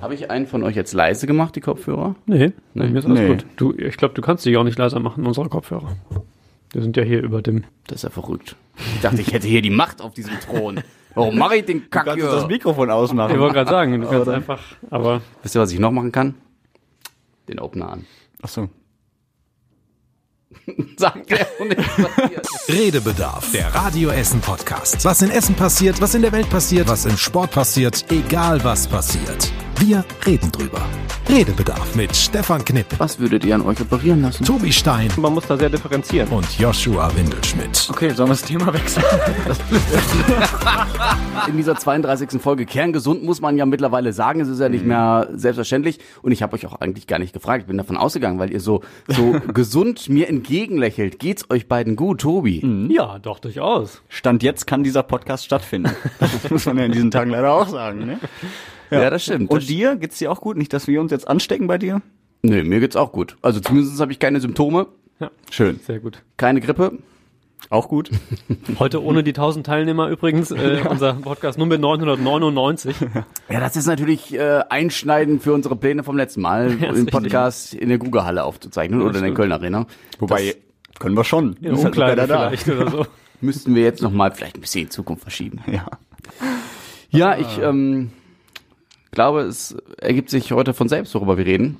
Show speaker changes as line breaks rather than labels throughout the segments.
Habe ich einen von euch jetzt leise gemacht, die Kopfhörer?
Nee, nee. mir ist alles
Nee.
gut. Du, ich glaube, du kannst dich auch nicht leiser machen, unsere Kopfhörer. Wir sind ja hier über dem.
Das ist ja verrückt. Ich dachte, ich hätte hier die Macht auf diesem Thron. Warum mache ich den Kack
Kannst du das
hier?
Mikrofon
Ich
ausmachen?
wollte gerade sagen, du kannst einfach, aber
Wisst ihr, was ich noch machen kann? Den Opener an.
Achso.
Sagt er und nichts passiert.
Redebedarf, der Radio Essen Podcast. Was in Essen passiert, was in der Welt passiert, was im Sport passiert, egal was passiert. Wir reden drüber. Redebedarf mit Stefan Knipp,
Was würdet ihr an euch operieren lassen?
Tobi Stein
man muss da sehr differenzieren.
und Joshua Windelschmidt.
Okay, sollen wir das Thema wechseln?
In dieser 32. Folge Kerngesund muss man ja mittlerweile sagen, es ist ja nicht mehr selbstverständlich. Und ich habe euch auch eigentlich gar nicht gefragt. Ich bin davon ausgegangen, weil ihr so, so gesund mir entgegenlächelt. Geht's euch beiden gut, Tobi?
Ja, doch, durchaus.
Stand jetzt kann dieser Podcast stattfinden. Das muss man ja in diesen Tagen leider auch sagen, ne?
Ja, das stimmt.
Und dir? Geht's dir auch gut? Nicht, dass wir uns jetzt anstecken bei dir?
Nö, mir geht's auch gut. Also zumindest habe ich keine Symptome,
Schön.
Sehr gut.
keine Grippe.
Auch gut.
Heute ohne die 1000 Teilnehmer übrigens, äh, unser Podcast Nummer 999.
Ja, das ist natürlich äh, einschneidend für unsere Pläne vom letzten Mal,
ist
den
richtig.
Podcast in der Google-Halle aufzuzeichnen oder in der
stimmt.
Köln Arena.
Wobei, können wir schon.
In
Ist halt da.
vielleicht oder so.
Müssten wir jetzt nochmal vielleicht ein bisschen in Zukunft verschieben.
Ja.
Ja, ich ähm, glaube, es ergibt sich heute von selbst, worüber wir reden.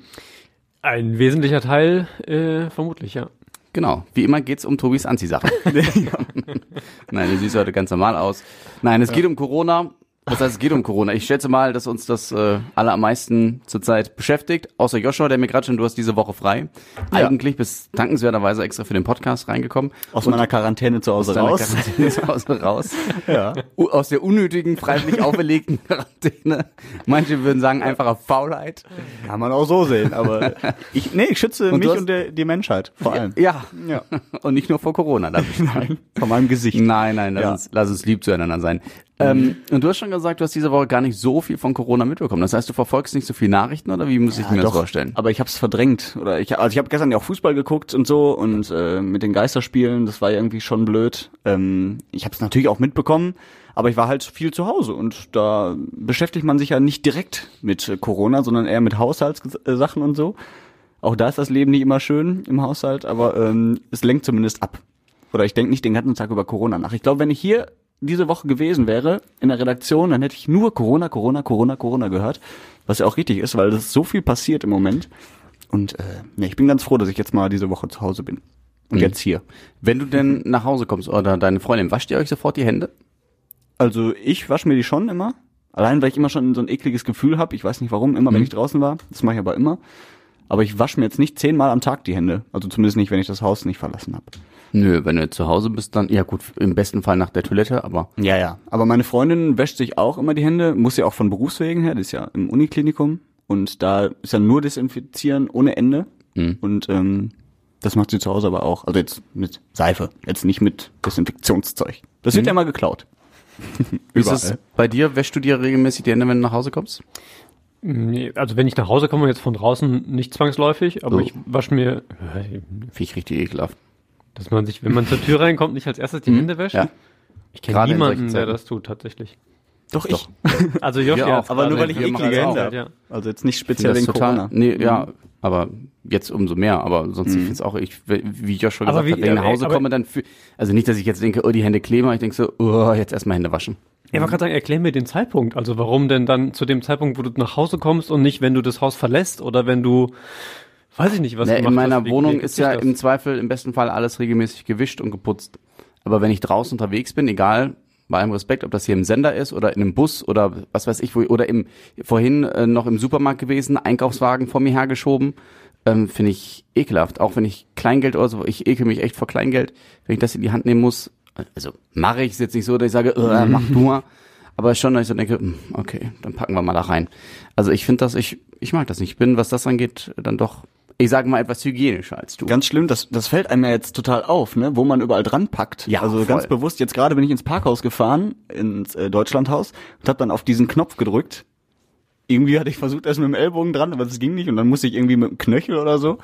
Ein wesentlicher Teil, äh, vermutlich, ja.
Genau, wie immer geht's um Tobis Anziehsachen. Nein, du siehst heute ganz normal aus. Nein, es geht um Corona. Das heißt, es geht um Corona. Ich schätze mal, dass uns das äh, alle am meisten zurzeit beschäftigt. Außer Joshua, der mir gerade schon, du hast diese Woche frei.
Ja.
Eigentlich bist dankenswerterweise extra für den Podcast reingekommen.
Aus meiner Quarantäne zu Hause
Aus
raus.
Quarantäne zu Hause raus.
Ja.
U- Aus der unnötigen, freiwillig auferlegten Quarantäne. Manche würden sagen, einfacher Faulheit.
Kann man auch so sehen, aber ich, nee, ich schütze
Und
mich und der, die Menschheit vor allem.
Ja.
Ja.
Und nicht nur vor Corona. darf ich sagen.
Von meinem Gesicht.
Nein, nein, lass,
Ja.
uns, lass uns lieb zueinander sein. Ähm, und du hast schon gesagt, du hast diese Woche gar nicht so viel von Corona mitbekommen. Das heißt, du verfolgst nicht so viel Nachrichten oder wie muss ich mir das vorstellen?
Aber ich habe es verdrängt. Oder ich, also ich habe gestern ja auch Fußball geguckt und so und äh, mit den Geisterspielen, das war irgendwie schon blöd. Ähm, ich habe es natürlich auch mitbekommen, aber ich war halt viel zu Hause und da beschäftigt man sich ja nicht direkt mit äh, Corona, sondern eher mit Haushaltssachen und so. Auch da ist das Leben nicht immer schön im Haushalt, aber ähm, es lenkt zumindest ab. Oder ich denke nicht den ganzen Tag über Corona nach. Ich glaube, wenn ich hier diese Woche gewesen wäre in der Redaktion, dann hätte ich nur Corona, Corona, Corona, Corona gehört. Was ja auch richtig ist, weil es so viel passiert im Moment. Und äh, nee, ich bin ganz froh, dass ich jetzt mal diese Woche zu Hause bin. Und jetzt hier.
Wenn du denn nach Hause kommst oder deine Freundin, wascht ihr euch sofort die Hände?
Also ich wasche mir die schon immer. Allein, weil ich immer schon so ein ekliges Gefühl habe. Ich weiß nicht warum, immer wenn ich draußen war. Das mache ich aber immer. Aber ich wasche mir jetzt nicht zehnmal am Tag die Hände. Also zumindest nicht, wenn ich das Haus nicht verlassen habe.
Nö, wenn du zu Hause bist, dann, ja gut, im besten Fall nach der Toilette, aber
Ja, ja. Aber meine Freundin wäscht sich auch immer die Hände, muss ja auch von Berufswegen her, das ist ja im Uniklinikum. Und da ist ja nur Desinfizieren ohne Ende. Und ähm, das macht sie zu Hause aber auch. Also jetzt mit Seife, jetzt nicht mit Desinfektionszeug. Das wird ja mal geklaut.
wie ist es bei dir? Wäschst du dir regelmäßig die Hände, wenn du nach Hause kommst?
Nee, also wenn ich nach Hause komme, jetzt von draußen nicht zwangsläufig, aber
Oh.
ich wasche mir,
Finde ich richtig ekelhaft.
Dass man sich, wenn man zur Tür reinkommt, nicht als erstes die Hände wäscht.
Ja.
Ich kenne
in
niemanden, der das tut, tatsächlich.
Doch, ich.
Also Josh, ja,
auch,
Aber nur weil ich eklige. Hände habe.
ja.
Also jetzt nicht
Ich
speziell
das total,
Corona.
nee, ja, aber jetzt umso mehr, aber sonst ich finde es auch, ich, wie Josh schon gesagt
wie-
hat, wenn ich nach
aber-
Hause komme, dann, fühl- also nicht, dass ich jetzt denke, oh, die Hände kleben, aber ich denke so, oh, jetzt erstmal Hände waschen.
Ich wollte gerade sagen, erklär mir den Zeitpunkt. Also warum denn dann zu dem Zeitpunkt, wo du nach Hause kommst und nicht, wenn du das Haus verlässt oder wenn du, weiß ich nicht, was
Na,
du
in meiner Wohnung ist ja
das?
im Zweifel im besten Fall alles regelmäßig gewischt und geputzt. Aber wenn ich draußen unterwegs bin, egal, bei allem Respekt, ob das hier im Sender ist oder in einem Bus oder was weiß ich, wo, oder im vorhin äh, noch im Supermarkt gewesen, Einkaufswagen vor mir hergeschoben, ähm, finde ich ekelhaft. Auch wenn ich Kleingeld oder so, ich ekel mich echt vor Kleingeld, wenn ich das in die Hand nehmen muss. Also mache ich es jetzt nicht so, dass ich sage, äh, mach du mal. Aber schon, dass ich so denke, hm, okay, dann packen wir mal da rein. Also ich finde das, ich, ich mag das nicht. Ich bin, was das angeht, dann doch, ich sage mal, etwas hygienischer als du.
Ganz schlimm, das, das fällt einem ja jetzt total auf, ne? wo man überall dran packt.
Ja,
also
voll.
ganz bewusst, jetzt gerade bin ich ins Parkhaus gefahren, ins äh, Deutschlandhaus und habe dann auf diesen Knopf gedrückt. Irgendwie hatte ich versucht, erst mit dem Ellbogen dran, aber das ging nicht und dann musste ich irgendwie mit dem Knöchel oder so.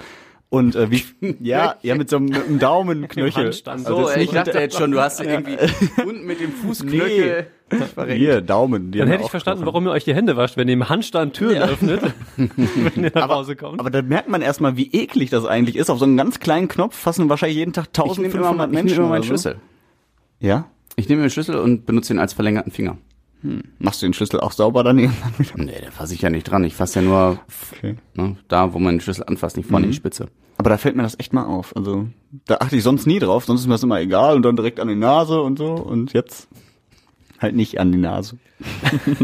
Und äh, wie ja, ja mit so einem, mit einem Daumenknöchel. Also
So, ey, ich dachte jetzt schon, du hast irgendwie unten mit dem Fußknöchel.
Hier Daumen. Die
Dann hätte ich verstanden,
Knochen.
warum ihr euch die Hände wascht, wenn ihr im Handstand Türen öffnet, wenn ihr nach
aber,
Hause kommt.
aber da merkt man erstmal, wie eklig das eigentlich ist. Auf so einen ganz kleinen Knopf fassen wahrscheinlich jeden Tag
Ich nehme immer,
1500
ich nehme
Menschen.
immer meinen
so.
Schlüssel.
Ja?
Ich nehme den Schlüssel und benutze ihn als verlängerten Finger.
Machst du den Schlüssel auch sauber dann irgendwann wieder?
Nee, da fasse ich ja nicht dran. Ich fasse ja nur
Okay.
ne, da, wo man den Schlüssel anfasst, nicht vorne in die Spitze.
Aber da fällt mir das echt mal auf. Also da achte ich sonst nie drauf, sonst ist mir das immer egal und dann direkt an die Nase und so. Und jetzt halt nicht an die Nase.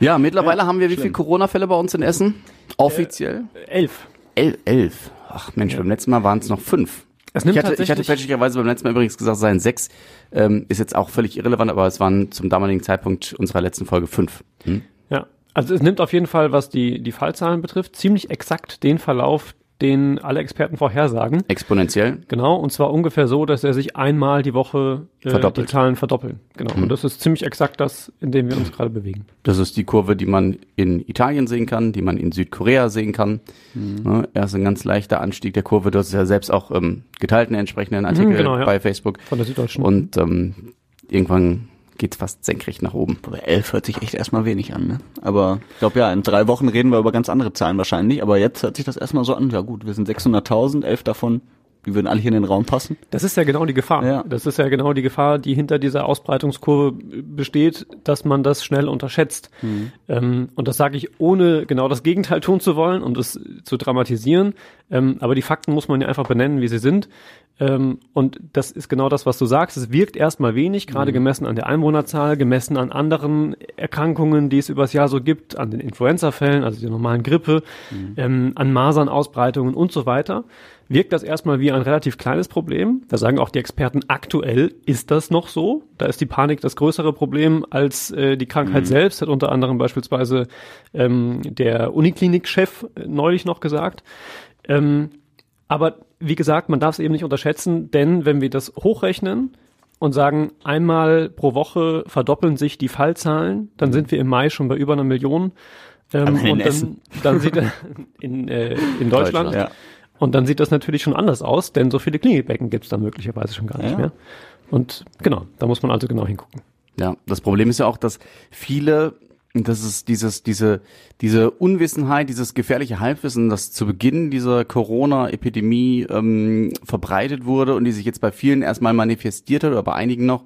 Ja, mittlerweile haben wir wie viele Corona-Fälle bei uns in Essen? Offiziell?
Elf.
El elf. Ach Mensch, beim letzten Mal waren es noch fünf.
Es nimmt
Ich hatte, ich hatte fälschlicherweise beim letzten Mal übrigens gesagt, es seien sechs. Ähm, ist jetzt auch völlig irrelevant, aber es waren zum damaligen Zeitpunkt unserer letzten Folge fünf. Hm?
Ja, also es nimmt auf jeden Fall, was die, die Fallzahlen betrifft, ziemlich exakt den Verlauf, den alle Experten vorhersagen.
Exponentiell.
Genau, und zwar ungefähr so, dass er sich einmal die Woche äh,
Verdoppelt.
die Zahlen verdoppeln. Genau, und das ist ziemlich exakt das, in dem wir uns gerade bewegen.
Das ist die Kurve, die man in Italien sehen kann, die man in Südkorea sehen kann. Ne, erst ein ganz leichter Anstieg der Kurve. Du hast es ja selbst auch ähm, geteilt, einen entsprechenden Artikel
genau, ja.
bei Facebook.
Von der Süddeutschen.
Und ähm, irgendwann geht's fast senkrecht nach oben.
Aber elf hört sich echt erstmal wenig an, ne? Aber ich glaube ja, in drei Wochen reden wir über ganz andere Zahlen wahrscheinlich. Aber jetzt hört sich das erstmal so an. Ja gut, wir sind 600.000, elf davon, die würden alle hier in den Raum passen.
Das ist ja genau die Gefahr.
Ja.
Das ist ja genau die Gefahr, die hinter dieser Ausbreitungskurve besteht, dass man das schnell unterschätzt. Ähm, und das sage ich ohne genau das Gegenteil tun zu wollen und es zu dramatisieren. Ähm, aber die Fakten muss man ja einfach benennen, wie sie sind. Ähm, und das ist genau das, was du sagst. Es wirkt erstmal wenig, gerade gemessen an der Einwohnerzahl, gemessen an anderen Erkrankungen, die es übers Jahr so gibt, an den Influenza-Fällen, also der normalen Grippe, ähm, an Masernausbreitungen und so weiter wirkt das erstmal wie ein relativ kleines Problem. Da sagen auch die Experten, aktuell ist das noch so. Da ist die Panik das größere Problem als äh, die Krankheit selbst, hat unter anderem beispielsweise ähm, der Uniklinik-Chef neulich noch gesagt. Ähm, aber wie gesagt, man darf es eben nicht unterschätzen, denn wenn wir das hochrechnen und sagen, einmal pro Woche verdoppeln sich die Fallzahlen, dann sind wir im Mai schon bei über einer Million. Ähm,
Allein in
und dann,
Essen.
dann sieht er in, äh, in Deutschland.
Deutschland.
Ja.
Und dann sieht das natürlich schon anders aus, denn so viele Klinikbecken gibt es da möglicherweise schon gar nicht
Ja.
mehr. Und genau, da muss man also genau hingucken.
Ja, das Problem ist ja auch, dass viele, und das ist dieses, diese, diese Unwissenheit, dieses gefährliche Halbwissen, das zu Beginn dieser Corona-Epidemie ähm, verbreitet wurde und die sich jetzt bei vielen erstmal manifestiert hat oder bei einigen noch,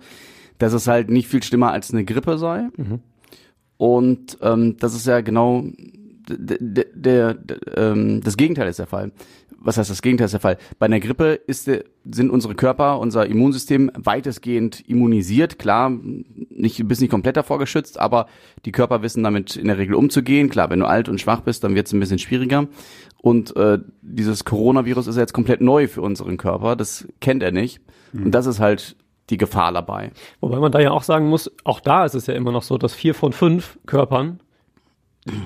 dass es halt nicht viel schlimmer als eine Grippe sei. Und ähm, das ist ja genau der, der, der, ähm, das Gegenteil ist der Fall. Was heißt das Gegenteil ist der Fall? Bei einer Grippe ist, der- sind unsere Körper, unser Immunsystem weitestgehend immunisiert. Klar, nicht, du bist nicht komplett davor geschützt, aber die Körper wissen damit in der Regel umzugehen. Klar, wenn du alt und schwach bist, dann wird es ein bisschen schwieriger. Und äh, dieses Coronavirus ist jetzt komplett neu für unseren Körper. Das kennt er nicht. Und das ist halt die Gefahr dabei.
Wobei man da ja auch sagen muss, auch da ist es ja immer noch so, dass vier von fünf Körpern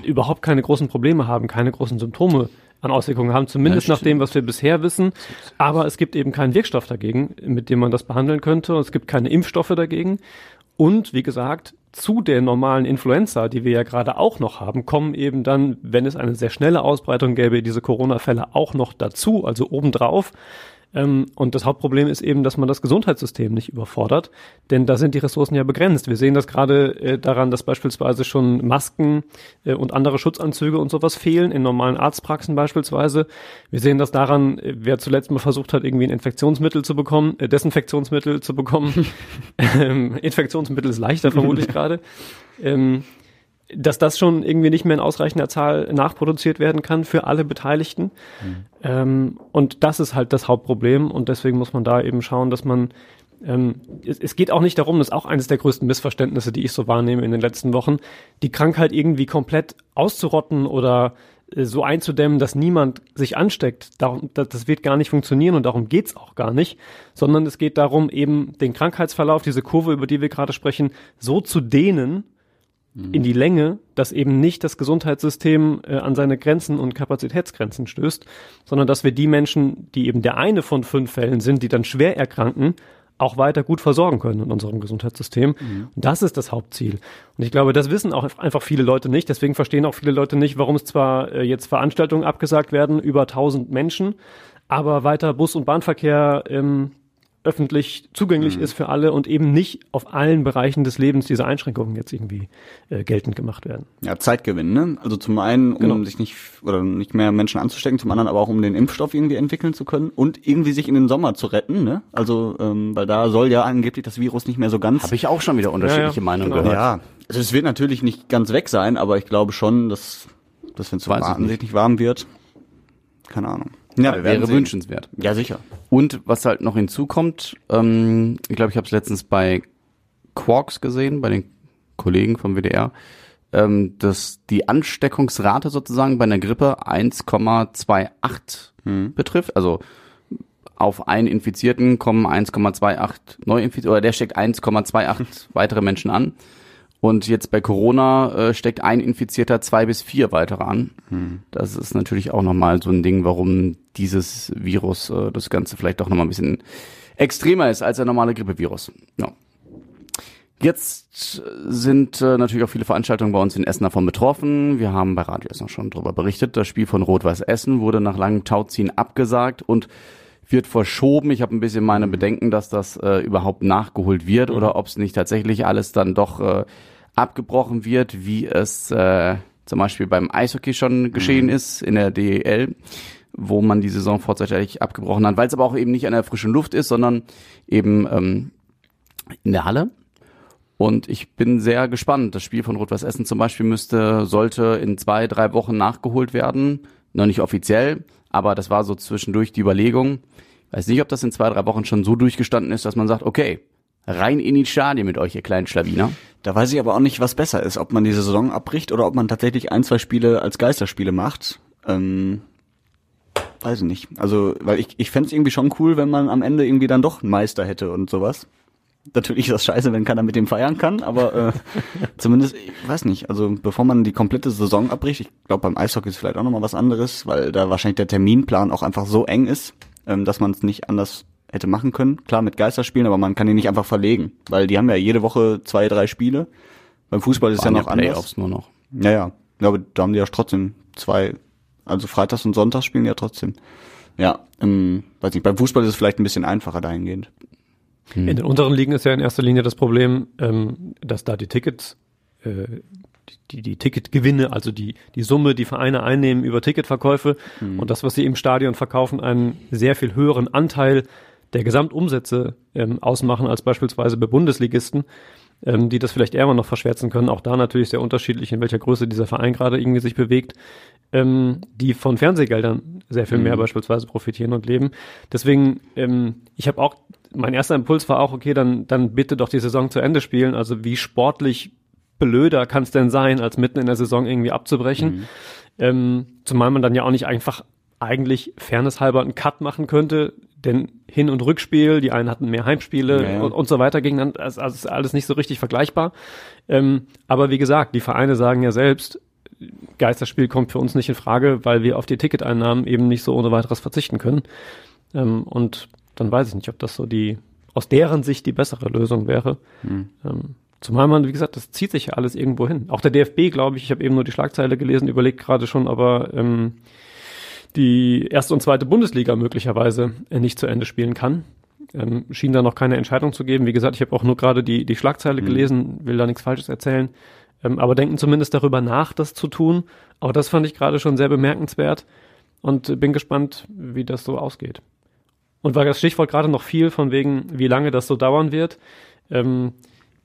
überhaupt keine großen Probleme haben, keine großen Symptome an Auswirkungen haben, zumindest
Ja,
nach dem, was wir bisher wissen. Aber es gibt eben keinen Wirkstoff dagegen, mit dem man das behandeln könnte. Und es gibt keine Impfstoffe dagegen. Und wie gesagt, zu der normalen Influenza, die wir ja gerade auch noch haben, kommen eben dann, wenn es eine sehr schnelle Ausbreitung gäbe, diese Corona-Fälle auch noch dazu, also obendrauf. Ähm, und das Hauptproblem ist eben, dass man das Gesundheitssystem nicht überfordert, denn da sind die Ressourcen ja begrenzt. Wir sehen das gerade äh, daran, dass beispielsweise schon Masken äh, und andere Schutzanzüge und sowas fehlen, in normalen Arztpraxen beispielsweise. Wir sehen das daran, äh, wer zuletzt mal versucht hat, irgendwie ein Infektionsmittel zu bekommen, äh, Desinfektionsmittel zu bekommen. ähm, Infektionsmittel ist leichter vermutlich gerade. Ähm, dass das schon irgendwie nicht mehr in ausreichender Zahl nachproduziert werden kann für alle Beteiligten. Ähm, und das ist halt das Hauptproblem und deswegen muss man da eben schauen, dass man ähm, es, es geht auch nicht darum, das ist auch eines der größten Missverständnisse, die ich so wahrnehme in den letzten Wochen, die Krankheit irgendwie komplett auszurotten oder äh, so einzudämmen, dass niemand sich ansteckt. Darum, das, das wird gar nicht funktionieren und darum geht's auch gar nicht, sondern es geht darum, eben den Krankheitsverlauf, diese Kurve, über die wir gerade sprechen, so zu dehnen, in die Länge, dass eben nicht das Gesundheitssystem äh, an seine Grenzen und Kapazitätsgrenzen stößt, sondern dass wir die Menschen, die eben der eine von fünf Fällen sind, die dann schwer erkranken, auch weiter gut versorgen können in unserem Gesundheitssystem. Und das ist das Hauptziel. Und ich glaube, das wissen auch einfach viele Leute nicht. Deswegen verstehen auch viele Leute nicht, warum es zwar äh, jetzt Veranstaltungen abgesagt werden, über 1000 Menschen, aber weiter Bus- und Bahnverkehr ähm, öffentlich zugänglich
Mhm.
ist für alle und eben nicht auf allen Bereichen des Lebens diese Einschränkungen jetzt irgendwie äh, geltend gemacht werden.
Ja, Zeitgewinn, ne? Also zum einen, um
Genau.
sich nicht oder nicht mehr Menschen anzustecken, zum anderen aber auch um den Impfstoff irgendwie entwickeln zu können und irgendwie sich in den Sommer zu retten, ne? Also, ähm, weil da soll ja angeblich das Virus nicht mehr so ganz.
Habe ich auch schon wieder unterschiedliche
Ja, ja,
Meinungen
genau.
gehört.
ja, also es wird natürlich nicht ganz weg sein, aber ich glaube schon, dass, dass wenn es so
nicht
warm wird, keine Ahnung. Ja,
Wäre
sehen.
wünschenswert.
Ja, sicher.
Und was halt noch hinzukommt, ähm, ich glaube, ich habe es letztens bei Quarks gesehen, bei den Kollegen vom WDR, ähm, dass die Ansteckungsrate sozusagen bei einer Grippe 1,28 betrifft. Also auf einen Infizierten kommen 1,28 Neuinfizierte, oder der steckt 1,28 weitere Menschen an. Und jetzt bei Corona äh, steckt ein Infizierter zwei bis vier weitere an. Das ist natürlich auch nochmal so ein Ding, warum dieses Virus, äh, das Ganze vielleicht doch nochmal ein bisschen extremer ist als der normale Grippevirus. Ja. Jetzt sind äh, natürlich auch viele Veranstaltungen bei uns in Essen davon betroffen. Wir haben bei Radio Essen schon darüber berichtet. Das Spiel von Rot-Weiß Essen wurde nach langem Tauziehen abgesagt und wird verschoben. Ich habe ein bisschen meine Bedenken, dass das äh, überhaupt nachgeholt wird oder ob es nicht tatsächlich alles dann doch äh, abgebrochen wird, wie es äh, zum Beispiel beim Eishockey schon geschehen ist in der DEL, wo man die Saison vorzeitig abgebrochen hat, weil es aber auch eben nicht an der frischen Luft ist, sondern eben ähm, in der Halle. Und ich bin sehr gespannt. Das Spiel von Rot-Weiß Essen zum Beispiel müsste, sollte in zwei, drei Wochen nachgeholt werden. Noch nicht offiziell, aber das war so zwischendurch die Überlegung. Weiß nicht, ob das in zwei, drei Wochen schon so durchgestanden ist, dass man sagt, okay, rein in die Stadien mit euch, ihr kleinen Schlawiner.
Da weiß ich aber auch nicht, was besser ist, ob man diese Saison abbricht oder ob man tatsächlich ein, zwei Spiele als Geisterspiele macht. Ähm, weiß ich nicht. Also, weil ich, ich fände es irgendwie schon cool, wenn man am Ende irgendwie dann doch einen Meister hätte und sowas. Natürlich ist das scheiße, wenn keiner mit dem feiern kann, aber äh, zumindest, ich weiß nicht, also bevor man die komplette Saison abbricht, ich glaube beim Eishockey ist vielleicht auch nochmal was anderes, weil da wahrscheinlich der Terminplan auch einfach so eng ist, ähm, dass man es nicht anders hätte machen können. Klar mit Geisterspielen, aber man kann die nicht einfach verlegen, weil die haben ja jede Woche zwei, drei Spiele. Beim Fußball ist
Waren
ja noch anders.
Playoffs nur noch.
Ja, ja. Ja, aber da haben die ja trotzdem zwei, also Freitags und Sonntags spielen die ja trotzdem. Ja, ähm, weiß nicht, beim Fußball ist es vielleicht ein bisschen einfacher dahingehend.
In den unteren Ligen ist ja in erster Linie das Problem, ähm, dass da die Tickets, äh, die, die Ticketgewinne, also die, die Summe, die Vereine einnehmen über Ticketverkäufe und das, was sie im Stadion verkaufen, einen sehr viel höheren Anteil der Gesamtumsätze ähm, ausmachen als beispielsweise bei Bundesligisten, ähm, die das vielleicht eher mal noch verschwärzen können. Auch da natürlich sehr unterschiedlich, in welcher Größe dieser Verein gerade irgendwie sich bewegt, ähm, die von Fernsehgeldern sehr viel mehr beispielsweise profitieren und leben. Deswegen, ähm, ich habe auch, mein erster Impuls war auch, okay, dann, dann bitte doch die Saison zu Ende spielen. Also wie sportlich blöder kann es denn sein, als mitten in der Saison irgendwie abzubrechen? Ähm, zumal man dann ja auch nicht einfach eigentlich fairnesshalber einen Cut machen könnte, denn Hin- und Rückspiel, die einen hatten mehr Heimspiele
Ja, ja.
Und, und so weiter gegeneinander, also also ist alles nicht so richtig vergleichbar. Ähm, aber wie gesagt, die Vereine sagen ja selbst, Geisterspiel kommt für uns nicht in Frage, weil wir auf die Ticketeinnahmen eben nicht so ohne weiteres verzichten können. Ähm, und dann weiß ich nicht, ob das so die, aus deren Sicht die bessere Lösung wäre.
Hm.
Ähm, zumal man, wie gesagt, das zieht sich ja alles irgendwo hin. Auch der DFB, glaube ich, ich habe eben nur die Schlagzeile gelesen, überlegt gerade schon, aber ähm, die erste und zweite Bundesliga möglicherweise äh, nicht zu Ende spielen kann. Ähm, schien da noch keine Entscheidung zu geben. Wie gesagt, ich habe auch nur gerade die, die Schlagzeile gelesen, will da nichts Falsches erzählen. Ähm, aber denken zumindest darüber nach, das zu tun. Auch das fand ich gerade schon sehr bemerkenswert und äh, bin gespannt, wie das so ausgeht. Und war das Stichwort gerade noch viel von wegen, wie lange das so dauern wird. Ähm,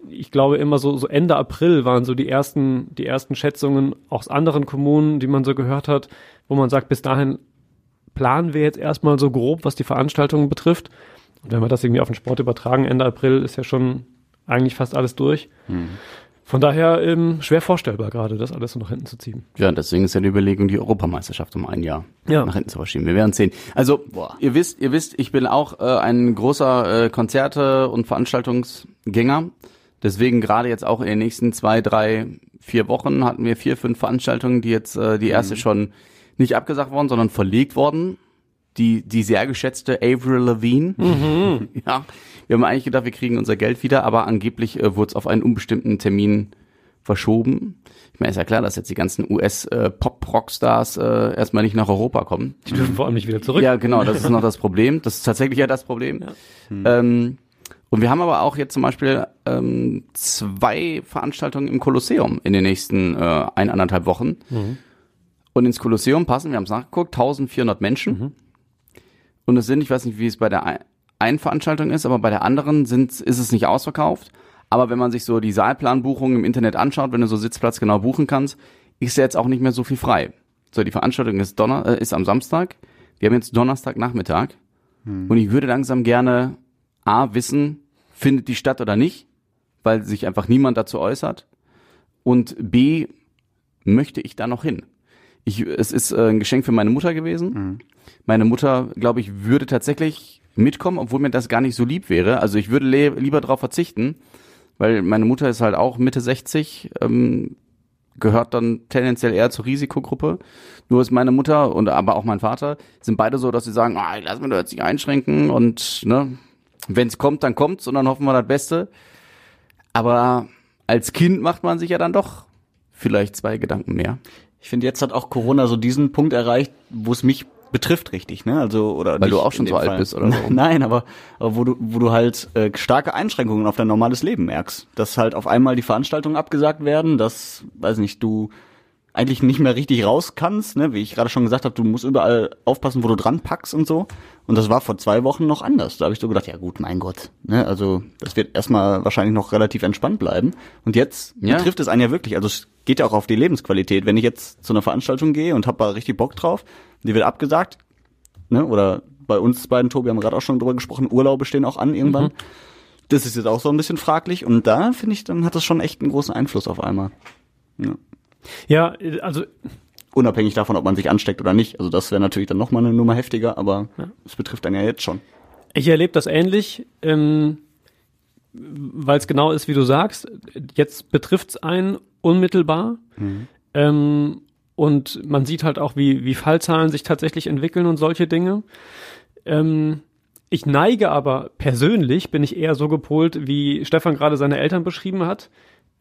ich glaube immer so, so Ende April waren so die ersten, die ersten Schätzungen aus anderen Kommunen, die man so gehört hat, wo man sagt, bis dahin planen wir jetzt erstmal so grob, was die Veranstaltungen betrifft. Und wenn wir das irgendwie auf den Sport übertragen, Ende April ist ja schon eigentlich fast alles durch. Von daher ähm, schwer vorstellbar gerade, das alles so nach hinten zu ziehen.
Ja, deswegen ist ja die Überlegung, die Europameisterschaft um ein Jahr
Ja.
nach hinten zu verschieben. Wir werden sehen. Also, ihr wisst, ihr wisst, ich bin auch äh, ein großer äh, Konzerte- und Veranstaltungsgänger. Deswegen gerade jetzt auch in den nächsten zwei, drei, vier Wochen hatten wir vier, fünf Veranstaltungen, die jetzt äh, die erste schon nicht abgesagt worden, sondern verlegt worden die, die sehr geschätzte Avril Lavigne. Ja, wir haben eigentlich gedacht, wir kriegen unser Geld wieder, aber angeblich äh, wurde es auf einen unbestimmten Termin verschoben. Ich meine, ist ja klar, dass jetzt die ganzen US-Pop-Rockstars äh, erstmal nicht nach Europa kommen.
Die dürfen vor allem nicht wieder zurück.
Ja, genau, das ist noch das Problem. Das ist tatsächlich ja das Problem. Ähm, und wir haben aber auch jetzt zum Beispiel ähm, zwei Veranstaltungen im Kolosseum in den nächsten äh, ein, anderthalb Wochen. Und ins Kolosseum passen, wir haben es nachgeguckt, 1400 Menschen. Und es sind, ich weiß nicht, wie es bei der einen Veranstaltung ist, aber bei der anderen sind, ist es nicht ausverkauft. Aber wenn man sich so die Saalplanbuchungen im Internet anschaut, wenn du so Sitzplatz genau buchen kannst, ist ja jetzt auch nicht mehr so viel frei. So, die Veranstaltung ist, Donner äh, ist am Samstag. Wir haben jetzt Donnerstagnachmittag. Und ich würde langsam gerne A, wissen, findet die statt oder nicht, weil sich einfach niemand dazu äußert. Und B, möchte ich da noch hin? Ich, es ist äh, ein Geschenk für meine Mutter gewesen. Meine Mutter, glaube ich, würde tatsächlich mitkommen, obwohl mir das gar nicht so lieb wäre. Also ich würde lieber darauf verzichten, weil meine Mutter ist halt auch Mitte 60, ähm, gehört dann tendenziell eher zur Risikogruppe. Nur ist meine Mutter und aber auch mein Vater sind beide so, dass sie sagen, ah, lass mich doch jetzt nicht einschränken und ne, wenn es kommt, dann kommt's und dann hoffen wir das Beste. Aber als Kind macht man sich ja dann doch vielleicht zwei Gedanken mehr.
Ich finde, jetzt hat auch Corona so diesen Punkt erreicht, wo es mich betrifft richtig, ne? Also oder
Weil du auch schon so
dem
alt bist oder so.
Nein, aber, aber wo du wo du halt äh, starke Einschränkungen auf dein normales Leben merkst, dass halt auf einmal die Veranstaltungen abgesagt werden, dass weiß nicht, du eigentlich nicht mehr richtig raus kannst, ne? Wie ich gerade schon gesagt habe, du musst überall aufpassen, wo du dran packst und so. Und das war vor zwei Wochen noch anders. Da habe ich so gedacht, ja gut, mein Gott, ne? Also das wird erstmal wahrscheinlich noch relativ entspannt bleiben. Und jetzt
Ja.
betrifft es einen ja wirklich. Also es geht ja auch auf die Lebensqualität. Wenn ich jetzt zu einer Veranstaltung gehe und hab da richtig Bock drauf, die wird abgesagt, ne? Oder bei uns beiden, Tobi, haben wir gerade auch schon drüber gesprochen, Urlaube stehen auch an irgendwann. Das ist jetzt auch so ein bisschen fraglich. Und da finde ich, dann hat das schon echt einen großen Einfluss auf einmal. Ja.
Ja, also
Unabhängig davon, ob man sich ansteckt oder nicht. Also das wäre natürlich dann nochmal eine Nummer heftiger, aber es betrifft einen ja jetzt schon.
Ich erlebe das ähnlich, ähm, weil es genau ist, wie du sagst. Jetzt betrifft es einen unmittelbar. Ähm, und man sieht halt auch, wie, wie Fallzahlen sich tatsächlich entwickeln und solche Dinge. Ähm, ich neige aber persönlich, bin ich eher so gepolt, wie Stefan gerade seine Eltern beschrieben hat,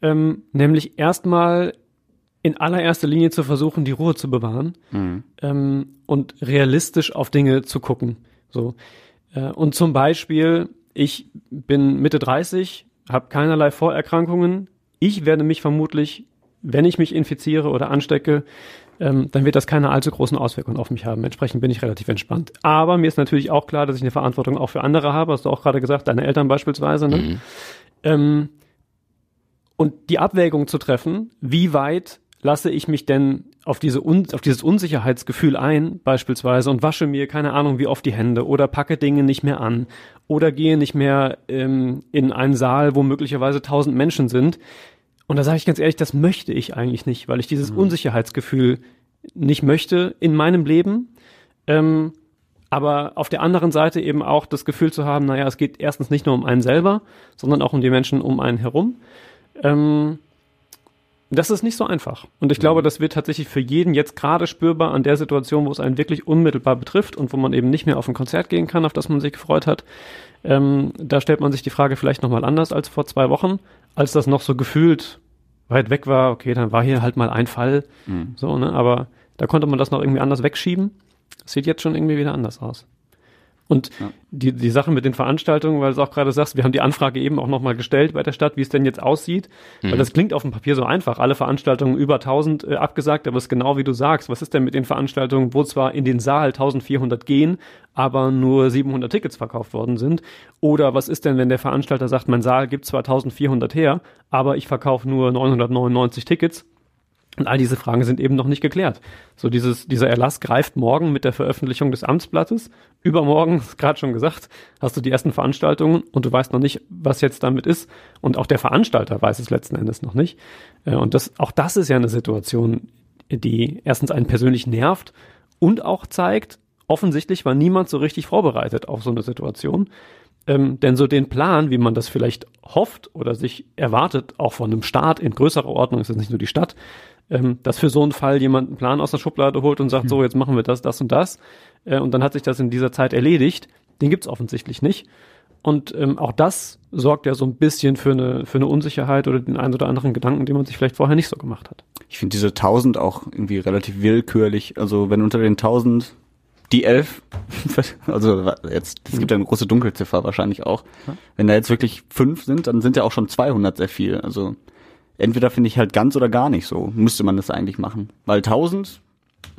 ähm, nämlich erstmal in allererster Linie zu versuchen, die Ruhe zu bewahren ähm, und realistisch auf Dinge zu gucken. So. Äh, und zum Beispiel, ich bin Mitte 30, habe keinerlei Vorerkrankungen. Ich werde mich vermutlich, wenn ich mich infiziere oder anstecke, ähm, dann wird das keine allzu großen Auswirkungen auf mich haben. Entsprechend bin ich relativ entspannt. Aber mir ist natürlich auch klar, dass ich eine Verantwortung auch für andere habe. Hast du auch gerade gesagt, deine Eltern beispielsweise. Ne? Ähm, und die Abwägung zu treffen, wie weit lasse ich mich denn auf diese auf dieses Unsicherheitsgefühl ein, beispielsweise, und wasche mir keine Ahnung wie oft die Hände oder packe Dinge nicht mehr an oder gehe nicht mehr ähm, in einen Saal, wo möglicherweise tausend Menschen sind. Und da sage ich ganz ehrlich, das möchte ich eigentlich nicht, weil ich dieses Unsicherheitsgefühl nicht möchte in meinem Leben. Ähm, aber auf der anderen Seite eben auch das Gefühl zu haben, naja, es geht erstens nicht nur um einen selber, sondern auch um die Menschen um einen herum. Ähm, das ist nicht so einfach. Und ich glaube, das wird tatsächlich für jeden jetzt gerade spürbar an der Situation, wo es einen wirklich unmittelbar betrifft und wo man eben nicht mehr auf ein Konzert gehen kann, auf das man sich gefreut hat. Ähm, da stellt man sich die Frage vielleicht nochmal anders als vor zwei Wochen, als das noch so gefühlt weit weg war. Okay, dann war hier halt mal ein Fall. So, ne? Aber da konnte man das noch irgendwie anders wegschieben. Das sieht jetzt schon irgendwie wieder anders aus. Und die, die Sache mit den Veranstaltungen, weil du es auch gerade sagst, wir haben die Anfrage eben auch nochmal gestellt bei der Stadt, wie es denn jetzt aussieht. Weil das klingt auf dem Papier so einfach. Alle Veranstaltungen über 1000 äh, abgesagt, aber es ist genau wie du sagst. Was ist denn mit den Veranstaltungen, wo zwar in den Saal 1400 gehen, aber nur 700 Tickets verkauft worden sind? Oder was ist denn, wenn der Veranstalter sagt, mein Saal gibt zwar 1400 her, aber ich verkaufe nur 999 Tickets? Und all diese Fragen sind eben noch nicht geklärt. So dieses, dieser Erlass greift morgen mit der Veröffentlichung des Amtsblattes. Übermorgen, gerade schon gesagt, hast du die ersten Veranstaltungen und du weißt noch nicht, was jetzt damit ist. Und auch der Veranstalter weiß es letzten Endes noch nicht. Äh, Und das, auch das ist ja eine Situation, die erstens einen persönlich nervt und auch zeigt, offensichtlich war niemand so richtig vorbereitet auf so eine Situation. Ähm, denn so den Plan, wie man das vielleicht hofft oder sich erwartet, auch von einem Staat in größerer Ordnung, ist es nicht nur die Stadt, ähm, dass für so einen Fall jemand einen Plan aus der Schublade holt und sagt, so, jetzt machen wir das, das und das. Äh, und dann hat sich das in dieser Zeit erledigt. Den gibt's offensichtlich nicht. Und ähm, auch das sorgt ja so ein bisschen für eine, für eine Unsicherheit oder den einen oder anderen Gedanken, den man sich vielleicht vorher nicht so gemacht hat.
Ich finde diese 1000 auch irgendwie relativ willkürlich. Also wenn unter den 1000 die 11, also jetzt, es gibt ja eine große Dunkelziffer wahrscheinlich auch. Wenn da jetzt wirklich fünf sind, dann sind ja auch schon 200 sehr viel. Also entweder finde ich halt ganz oder gar nicht so. Müsste man das eigentlich machen. Weil 1000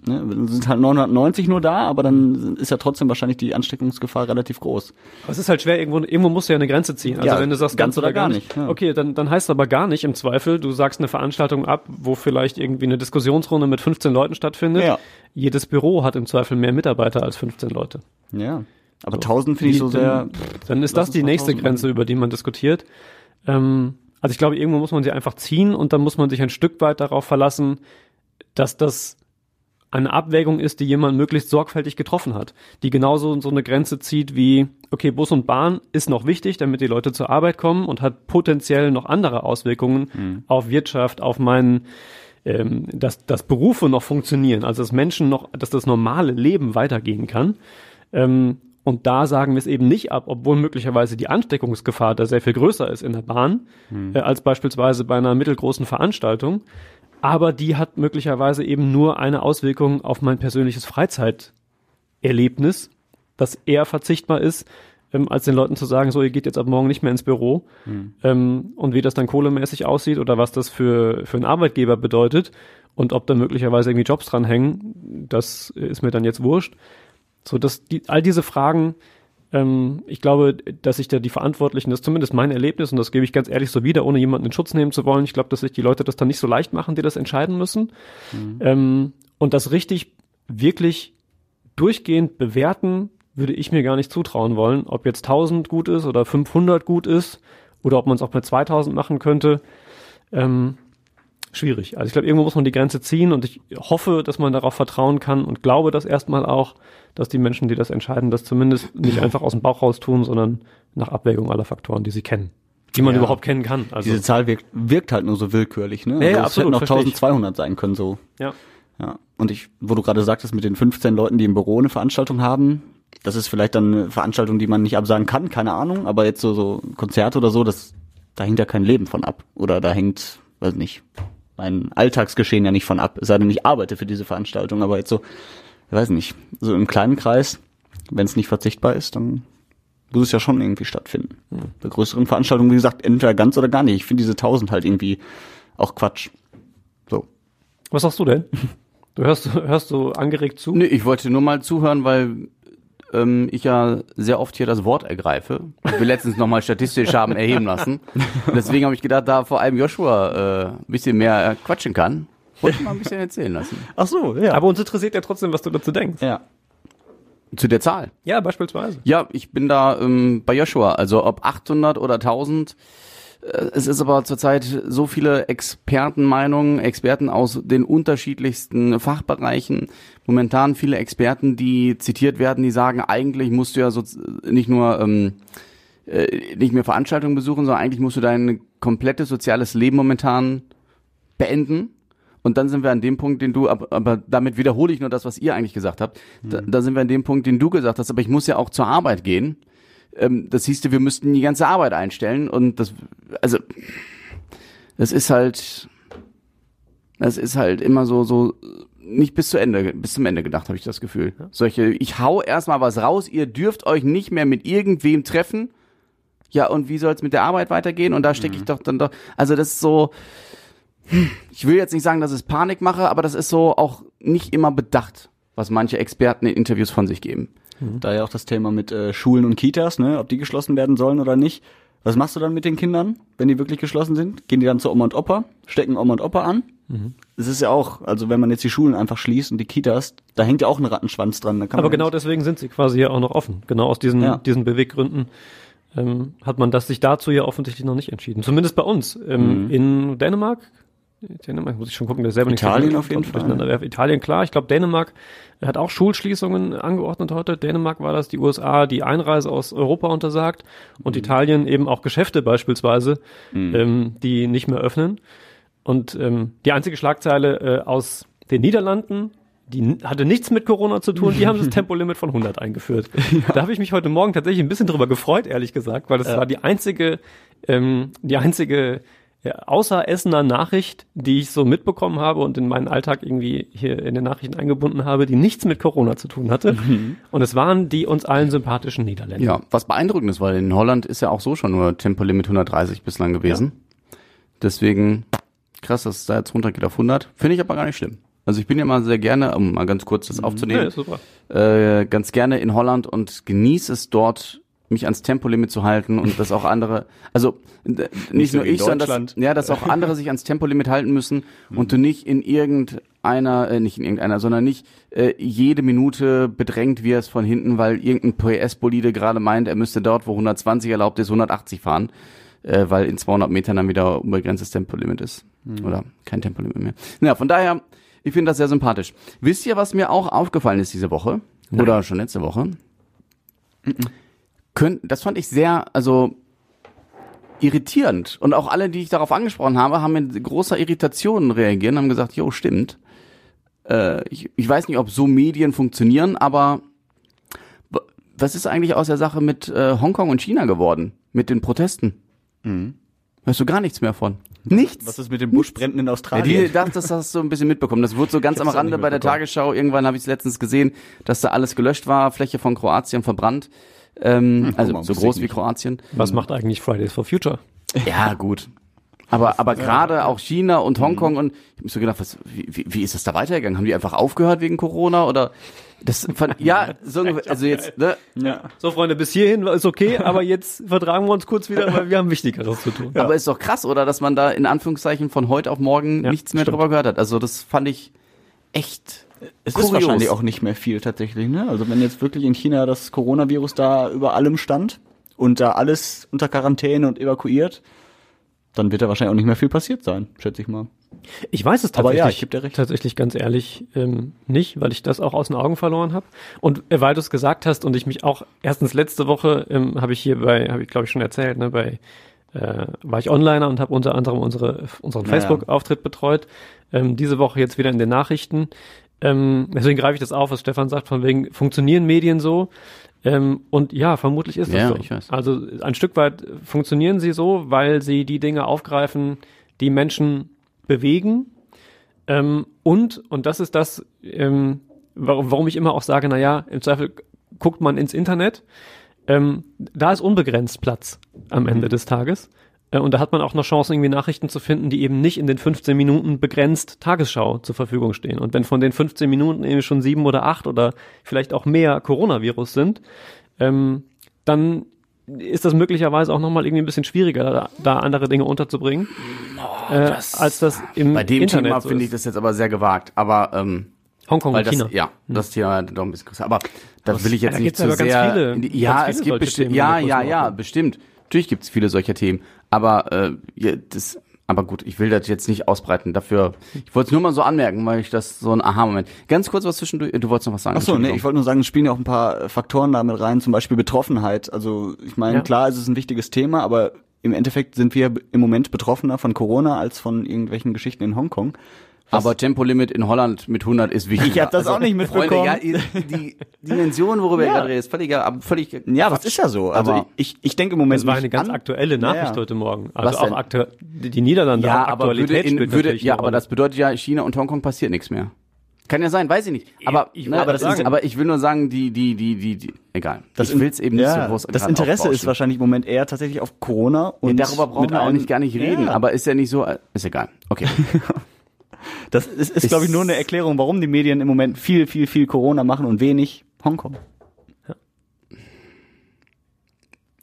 Ne, sind halt 990 nur da, aber dann ist ja trotzdem wahrscheinlich die Ansteckungsgefahr relativ groß.
Aber es ist halt schwer, irgendwo, irgendwo musst du ja eine Grenze ziehen. Also
Ja,
wenn du sagst ganz, oder gar nicht.
ja.
Okay, dann, dann heißt es aber gar nicht im Zweifel, du sagst eine Veranstaltung ab, wo vielleicht irgendwie eine Diskussionsrunde mit 15 Leuten stattfindet.
Ja.
Jedes Büro hat im Zweifel mehr Mitarbeiter als 15 Leute.
Ja. Aber 1000 finde ich so sehr.
Dann, dann ist das die nächste
1000
Grenze, über die man diskutiert. Ähm, also ich glaube, irgendwo muss man sie einfach ziehen und dann muss man sich ein Stück weit darauf verlassen, dass das eine Abwägung ist, die jemand möglichst sorgfältig getroffen hat, die genauso so eine Grenze zieht wie, okay, Bus und Bahn ist noch wichtig, damit die Leute zur Arbeit kommen und hat potenziell noch andere Auswirkungen auf Wirtschaft, auf meinen, ähm, dass, dass Berufe noch funktionieren, also dass Menschen noch, dass das normale Leben weitergehen kann. Ähm, und da sagen wir es eben nicht ab, obwohl möglicherweise die Ansteckungsgefahr da sehr viel größer ist in der Bahn, äh, als beispielsweise bei einer mittelgroßen Veranstaltung. Aber die hat möglicherweise eben nur eine Auswirkung auf mein persönliches Freizeiterlebnis, das eher verzichtbar ist, ähm, als den Leuten zu sagen, so, ihr geht jetzt ab morgen nicht mehr ins Büro. Ähm, und wie das dann kohlemäßig aussieht oder was das für, für einen Arbeitgeber bedeutet und ob da möglicherweise irgendwie Jobs dranhängen, das ist mir dann jetzt wurscht. So, dass die, all diese Fragen, ähm, ich glaube, dass sich da die Verantwortlichen, das ist zumindest mein Erlebnis, und das gebe ich ganz ehrlich so wieder, ohne jemanden in Schutz nehmen zu wollen. Ich glaube, dass sich die Leute das dann nicht so leicht machen, die das entscheiden müssen. Ähm, und das richtig, wirklich durchgehend bewerten, würde ich mir gar nicht zutrauen wollen, ob jetzt 1000 gut ist oder 500 gut ist oder ob man es auch mit 2000 machen könnte. Ähm, schwierig. Also ich glaube, irgendwo muss man die Grenze ziehen und ich hoffe, dass man darauf vertrauen kann und glaube das erstmal auch, dass die Menschen, die das entscheiden, das zumindest nicht einfach aus dem Bauch raus tun, sondern nach Abwägung aller Faktoren, die sie kennen. Die man
Ja.
überhaupt kennen kann. Also,
Diese Zahl wirkt, wirkt halt nur so willkürlich, ne?
Ja, ja,
es
absolut,
hätten auch
verstehe ich.
1200 sein können, so.
ja.
Ja. Und ich, wo du gerade sagtest, mit den 15 Leuten, die im Büro eine Veranstaltung haben, das ist vielleicht dann eine Veranstaltung, die man nicht absagen kann, keine Ahnung, aber jetzt so, so Konzerte oder so, das, da hängt ja kein Leben von ab. Oder da hängt, weiß nicht, mein Alltagsgeschehen ja nicht von ab. Es sei denn, ich arbeite für diese Veranstaltung, aber jetzt so, ich weiß nicht, so im kleinen Kreis, wenn es nicht verzichtbar ist, dann muss es ja schon irgendwie stattfinden. Bei größeren Veranstaltungen, wie gesagt, entweder ganz oder gar nicht. Ich finde diese 1000 halt irgendwie auch Quatsch. So.
Was sagst du denn? Du hörst, hörst du angeregt zu?
Nee, ich wollte nur mal zuhören, weil ähm, ich ja sehr oft hier das Wort ergreife. Ich will letztens nochmal statistisch haben erheben lassen. Deswegen habe ich gedacht, da vor allem Joshua äh, ein bisschen mehr äh, quatschen kann, wollte ich mal ein bisschen erzählen lassen.
Ach so, ja.
Aber uns interessiert ja trotzdem, was du dazu denkst.
ja.
Zu der Zahl.
Ja, beispielsweise.
Ja, ich bin da ähm, bei Joshua. Also ob 800 oder 1000. Äh, es ist aber zurzeit so viele Expertenmeinungen, Experten aus den unterschiedlichsten Fachbereichen. Momentan viele Experten, die zitiert werden, die sagen, eigentlich musst du ja so nicht nur ähm, äh, nicht mehr Veranstaltungen besuchen, sondern eigentlich musst du dein komplettes soziales Leben momentan beenden. Und dann sind wir an dem Punkt, den du, aber, aber damit wiederhole ich nur das, was ihr eigentlich gesagt habt. Da, da sind wir an dem Punkt, den du gesagt hast, aber ich muss ja auch zur Arbeit gehen. Ähm, das hieß, wir müssten die ganze Arbeit einstellen und das, also, das ist halt, das ist halt immer so, so, nicht bis zu Ende, bis zum Ende gedacht, habe ich das Gefühl. Solche, ich hau erstmal was raus, ihr dürft euch nicht mehr mit irgendwem treffen. Ja, und wie soll's mit der Arbeit weitergehen? Und da stecke ich doch dann doch, also das ist so, ich will jetzt nicht sagen, dass es Panik mache, aber das ist so auch nicht immer bedacht, was manche Experten in Interviews von sich geben.
Da ja auch das Thema mit äh, Schulen und Kitas, ne, ob die geschlossen werden sollen oder nicht. Was machst du dann mit den Kindern, wenn die wirklich geschlossen sind? Gehen die dann zu Oma und Opa, stecken Oma und Opa an? Es ist ja auch, also wenn man jetzt die Schulen einfach schließt und die Kitas, da hängt ja auch ein Rattenschwanz dran.
Aber genau deswegen sind sie quasi ja auch noch offen. Genau aus diesen,
Ja.
diesen Beweggründen ähm, hat man das sich dazu ja offensichtlich noch nicht entschieden. Zumindest bei uns. Ähm, In Dänemark, Dänemark muss ich schon gucken, der selber nicht
Mhm. Italien
so
auf jeden
werfe. Italien klar. Ich glaube Dänemark hat auch Schulschließungen angeordnet heute. Dänemark war das, die USA die Einreise aus Europa untersagt
Mhm.
und Italien eben auch Geschäfte beispielsweise, ähm, die nicht mehr öffnen. Und ähm, die einzige Schlagzeile äh, aus den Niederlanden, die hatte nichts mit Corona zu tun, die haben das Tempolimit von 100 eingeführt. Da habe ich mich heute Morgen tatsächlich ein bisschen drüber gefreut, ehrlich gesagt, weil das war die einzige, ähm, die einzige ja, außer Essener Nachricht, die ich so mitbekommen habe und in meinen Alltag irgendwie hier in den Nachrichten eingebunden habe, die nichts mit Corona zu tun hatte. Und es waren die uns allen sympathischen Niederländer.
Ja, was beeindruckend ist, weil in Holland ist ja auch so schon nur Tempolimit 130 bislang gewesen. Deswegen krass, dass es da jetzt runtergeht auf 100. Finde ich aber gar nicht schlimm. Also ich bin ja mal sehr gerne, um mal ganz kurz das
Ja,
aufzunehmen,
super.
äh, ganz gerne in Holland und genieße es dort, mich ans Tempolimit zu halten und dass auch andere, also nicht,
so
nur ich, sondern dass, ja, dass auch andere sich ans Tempolimit halten müssen und du nicht in irgendeiner, äh, nicht in irgendeiner, sondern nicht äh, jede Minute bedrängt wirst von hinten, weil irgendein PS-Bolide gerade meint, er müsste dort, wo 120 erlaubt ist, 180 fahren, äh, weil in 200 Metern dann wieder unbegrenztes Tempolimit ist oder kein Tempolimit mehr. Ja, von daher, ich finde das sehr sympathisch. Wisst ihr, was mir auch aufgefallen ist diese Woche? Oder schon letzte Woche? Könnt, das fand ich sehr, also irritierend. Und auch alle, die ich darauf angesprochen habe, haben mit großer Irritation reagiert und haben gesagt, jo, stimmt. Äh, ich, ich weiß nicht, ob so Medien funktionieren, aber was ist eigentlich aus der Sache mit äh, Hongkong und China geworden? Mit den Protesten? Hörst du gar nichts mehr von? Nichts.
Was ist mit den Buschbränden in
Ja,
Australien?
die, das, das hast du ein bisschen mitbekommen. Das wurde so ganz am Rande bei der. Tagesschau. Irgendwann habe ich es letztens gesehen, dass da alles gelöscht war, Fläche von Kroatien verbrannt. Ähm, also
mal,
so groß wie. Kroatien.
Was macht eigentlich Fridays for Future?
Ja, gut. Aber, aber gerade auch China und Hongkong und ich hab mir so gedacht, was, wie, wie, wie ist das da weitergegangen? Haben die einfach aufgehört wegen Corona oder das fand, ja, so also jetzt, ne,
ja.
So, Freunde, bis hierhin ist okay, aber jetzt vertragen wir uns kurz wieder, weil wir haben Wichtigeres zu tun.
aber ist doch krass, oder, dass man da in Anführungszeichen von heute auf morgen
Ja,
nichts mehr
stimmt.
drüber gehört hat. Also das fand ich echt
Es
kurios.
ist wahrscheinlich auch nicht mehr viel tatsächlich, ne? Also wenn jetzt wirklich in China das Coronavirus da über allem stand und da alles unter Quarantäne und evakuiert, dann wird da wahrscheinlich auch nicht mehr viel passiert sein, schätze ich mal.
Ich weiß es
Aber
tatsächlich,
ja, ich geb dir recht.
tatsächlich ganz ehrlich ähm, nicht, weil ich das auch aus den Augen verloren habe. Und äh, weil du es gesagt hast und ich mich auch erstens letzte Woche ähm, habe ich hier bei, habe ich glaube ich schon erzählt, ne, bei äh, war ich Onliner und habe unter anderem unsere unseren
Ja, ja.
Facebook-Auftritt betreut. Ähm, diese Woche jetzt wieder in den Nachrichten. Ähm, deswegen greife ich das auf, was Stefan sagt, von wegen funktionieren Medien so. Ähm, und ja, vermutlich ist das
Ja,
so.
ich weiß.
Also ein Stück weit funktionieren sie so, weil sie die Dinge aufgreifen, die Menschen bewegen. Ähm, und, und das ist das, ähm, warum, warum ich immer auch sage, na ja, im Zweifel guckt man ins Internet. Ähm, da ist unbegrenzt Platz am Ende des Tages. Äh, und da hat man auch noch Chancen, irgendwie Nachrichten zu finden, die eben nicht in den 15 Minuten begrenzt Tagesschau zur Verfügung stehen. Und wenn von den 15 Minuten eben schon sieben oder acht oder vielleicht auch mehr Coronavirus sind, ähm, dann ist das möglicherweise auch nochmal irgendwie ein bisschen schwieriger, da, da andere Dinge unterzubringen, äh, als das im
Bei dem
Internet
Thema
so
finde ich das jetzt aber sehr gewagt. Aber ähm,
Hongkong und
das,
China.
ja, das Thema doch ein bisschen größer. Aber da will ich jetzt
da
nicht zu
aber ganz
sehr.
viele-
die,
ganz
ja,
viele
es gibt bestimmt. Ja, ja, ja, bestimmt. Natürlich gibt's viele solcher Themen. Aber äh, ja, das. Aber gut, ich will das jetzt nicht ausbreiten. Dafür, ich wollte es nur mal so anmerken, weil ich das so ein Aha-Moment. Ganz kurz was zwischendurch. Du wolltest noch was sagen?
Ach so, nee, ich wollte nur sagen, es spielen ja auch ein paar Faktoren damit rein, zum Beispiel Betroffenheit. Also ich meine,
Ja.
klar, es ist ein wichtiges Thema, aber im Endeffekt sind wir im Moment betroffener von Corona als von irgendwelchen Geschichten in Hongkong.
Aber Tempolimit in Holland mit 100 ist wichtig. Also,
Ich hab das auch nicht mitbekommen.
Freunde, ja, ihr- die Dimension, worüber ihr
Ja.
gerade redet, ist völlig, aber völlig.
Ja, das ist ja so. Also
Aber-
ich, ich denke im Moment
Das war eine ganz
an.
aktuelle Nachricht
Ja, ja.
heute Morgen. Also
Was
auch
denn?
aktu die, Niederlande
Ja,
auch
aber würde
Aktualität
in, würde, ja, aber das bedeutet ja, China und Hongkong passiert nichts mehr. Kann ja sein, weiß ich nicht. Aber,
ich
ne, aber, das ist, aber ich will nur sagen, die, die, die, die, die egal.
Das
ich will es eben nicht
ja,
so groß
Das Interesse ist wahrscheinlich im Moment eher tatsächlich auf Corona
Ja,
und
darüber brauchen wir auch nicht gar nicht reden,
Ja,
aber ist ja nicht so, äh, ist egal. Okay.
das ist, ist glaube ich nur eine Erklärung, warum die Medien im Moment viel, viel, viel Corona machen und wenig Hongkong.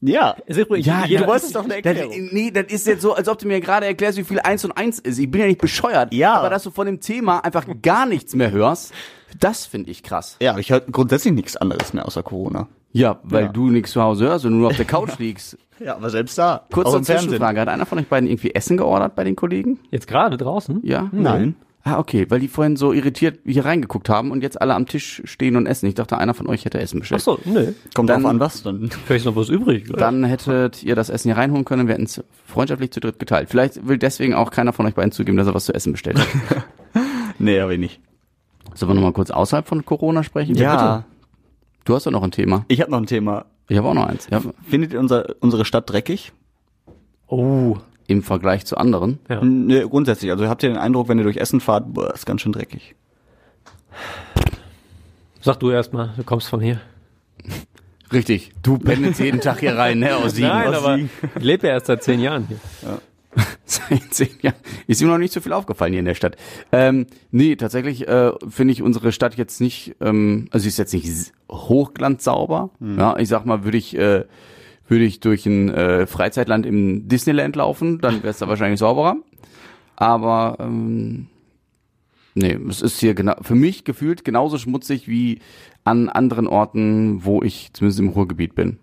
Ja.
Übrigens-
Ja,
jeder-
du wolltest doch eine
Das,
Erklärung.
nee, das ist jetzt so, als ob du mir gerade erklärst, wie viel eins und eins ist. Ich bin ja nicht bescheuert.
Ja.
Aber dass du von dem Thema einfach gar nichts mehr hörst, das finde ich krass.
Ja, ich höre grundsätzlich nichts anderes mehr außer Corona.
Ja, weil
Ja.
du nichts zu Hause hörst und nur auf der Couch liegst.
Ja, aber selbst da. auch
Kurze. Zwischenfrage. Hat einer von euch beiden irgendwie Essen geordert bei den Kollegen?
Jetzt gerade draußen?
Ja?
Nein.
Ah, okay, weil die vorhin so irritiert hier reingeguckt haben und jetzt alle am Tisch stehen und essen. Ich dachte, einer von euch hätte Essen
Ach
bestellt.
so, nö.
Kommt
Dann-
drauf an, was dann.
Vielleicht ist noch was übrig. Oder?
Dann hättet ihr das Essen hier reinholen können, wir hätten es freundschaftlich zu dritt geteilt. Vielleicht will deswegen auch keiner von euch beiden zugeben, dass er was zu essen bestellt hat.
Nee, aber nicht.
Sollen wir nochmal kurz außerhalb von Corona sprechen?
Ja,
Du hast doch noch ein Thema.
ich habe noch ein Thema.
Ich habe auch noch eins. Ja,
Findet ihr unser, unsere Stadt dreckig?
oh,
Im Vergleich zu anderen.
ja.
Nee, grundsätzlich. Also habt ihr den Eindruck, wenn ihr durch Essen fahrt, boah, ist ganz schön dreckig.
Sag du erst mal, du kommst von hier.
Richtig. Du pendelst jeden Tag hier rein, ne, aus Siegen.
Nein,
aus
aber
Siegen.
ich lebe ja erst seit zehn Jahren hier.
Seit zehn Jahren. Ist ihm noch nicht so viel aufgefallen hier in der Stadt. Ähm, nee, tatsächlich äh, finde ich unsere Stadt jetzt nicht, ähm, also sie ist jetzt nicht hochglanzsauber. Ja, ich sag mal, würde ich, äh, würde ich durch ein äh, Freizeitland im Disneyland laufen, dann wäre es da wahrscheinlich sauberer. Aber ähm, nee, es ist hier genau für mich gefühlt genauso schmutzig wie an anderen Orten, wo ich zumindest im Ruhrgebiet bin.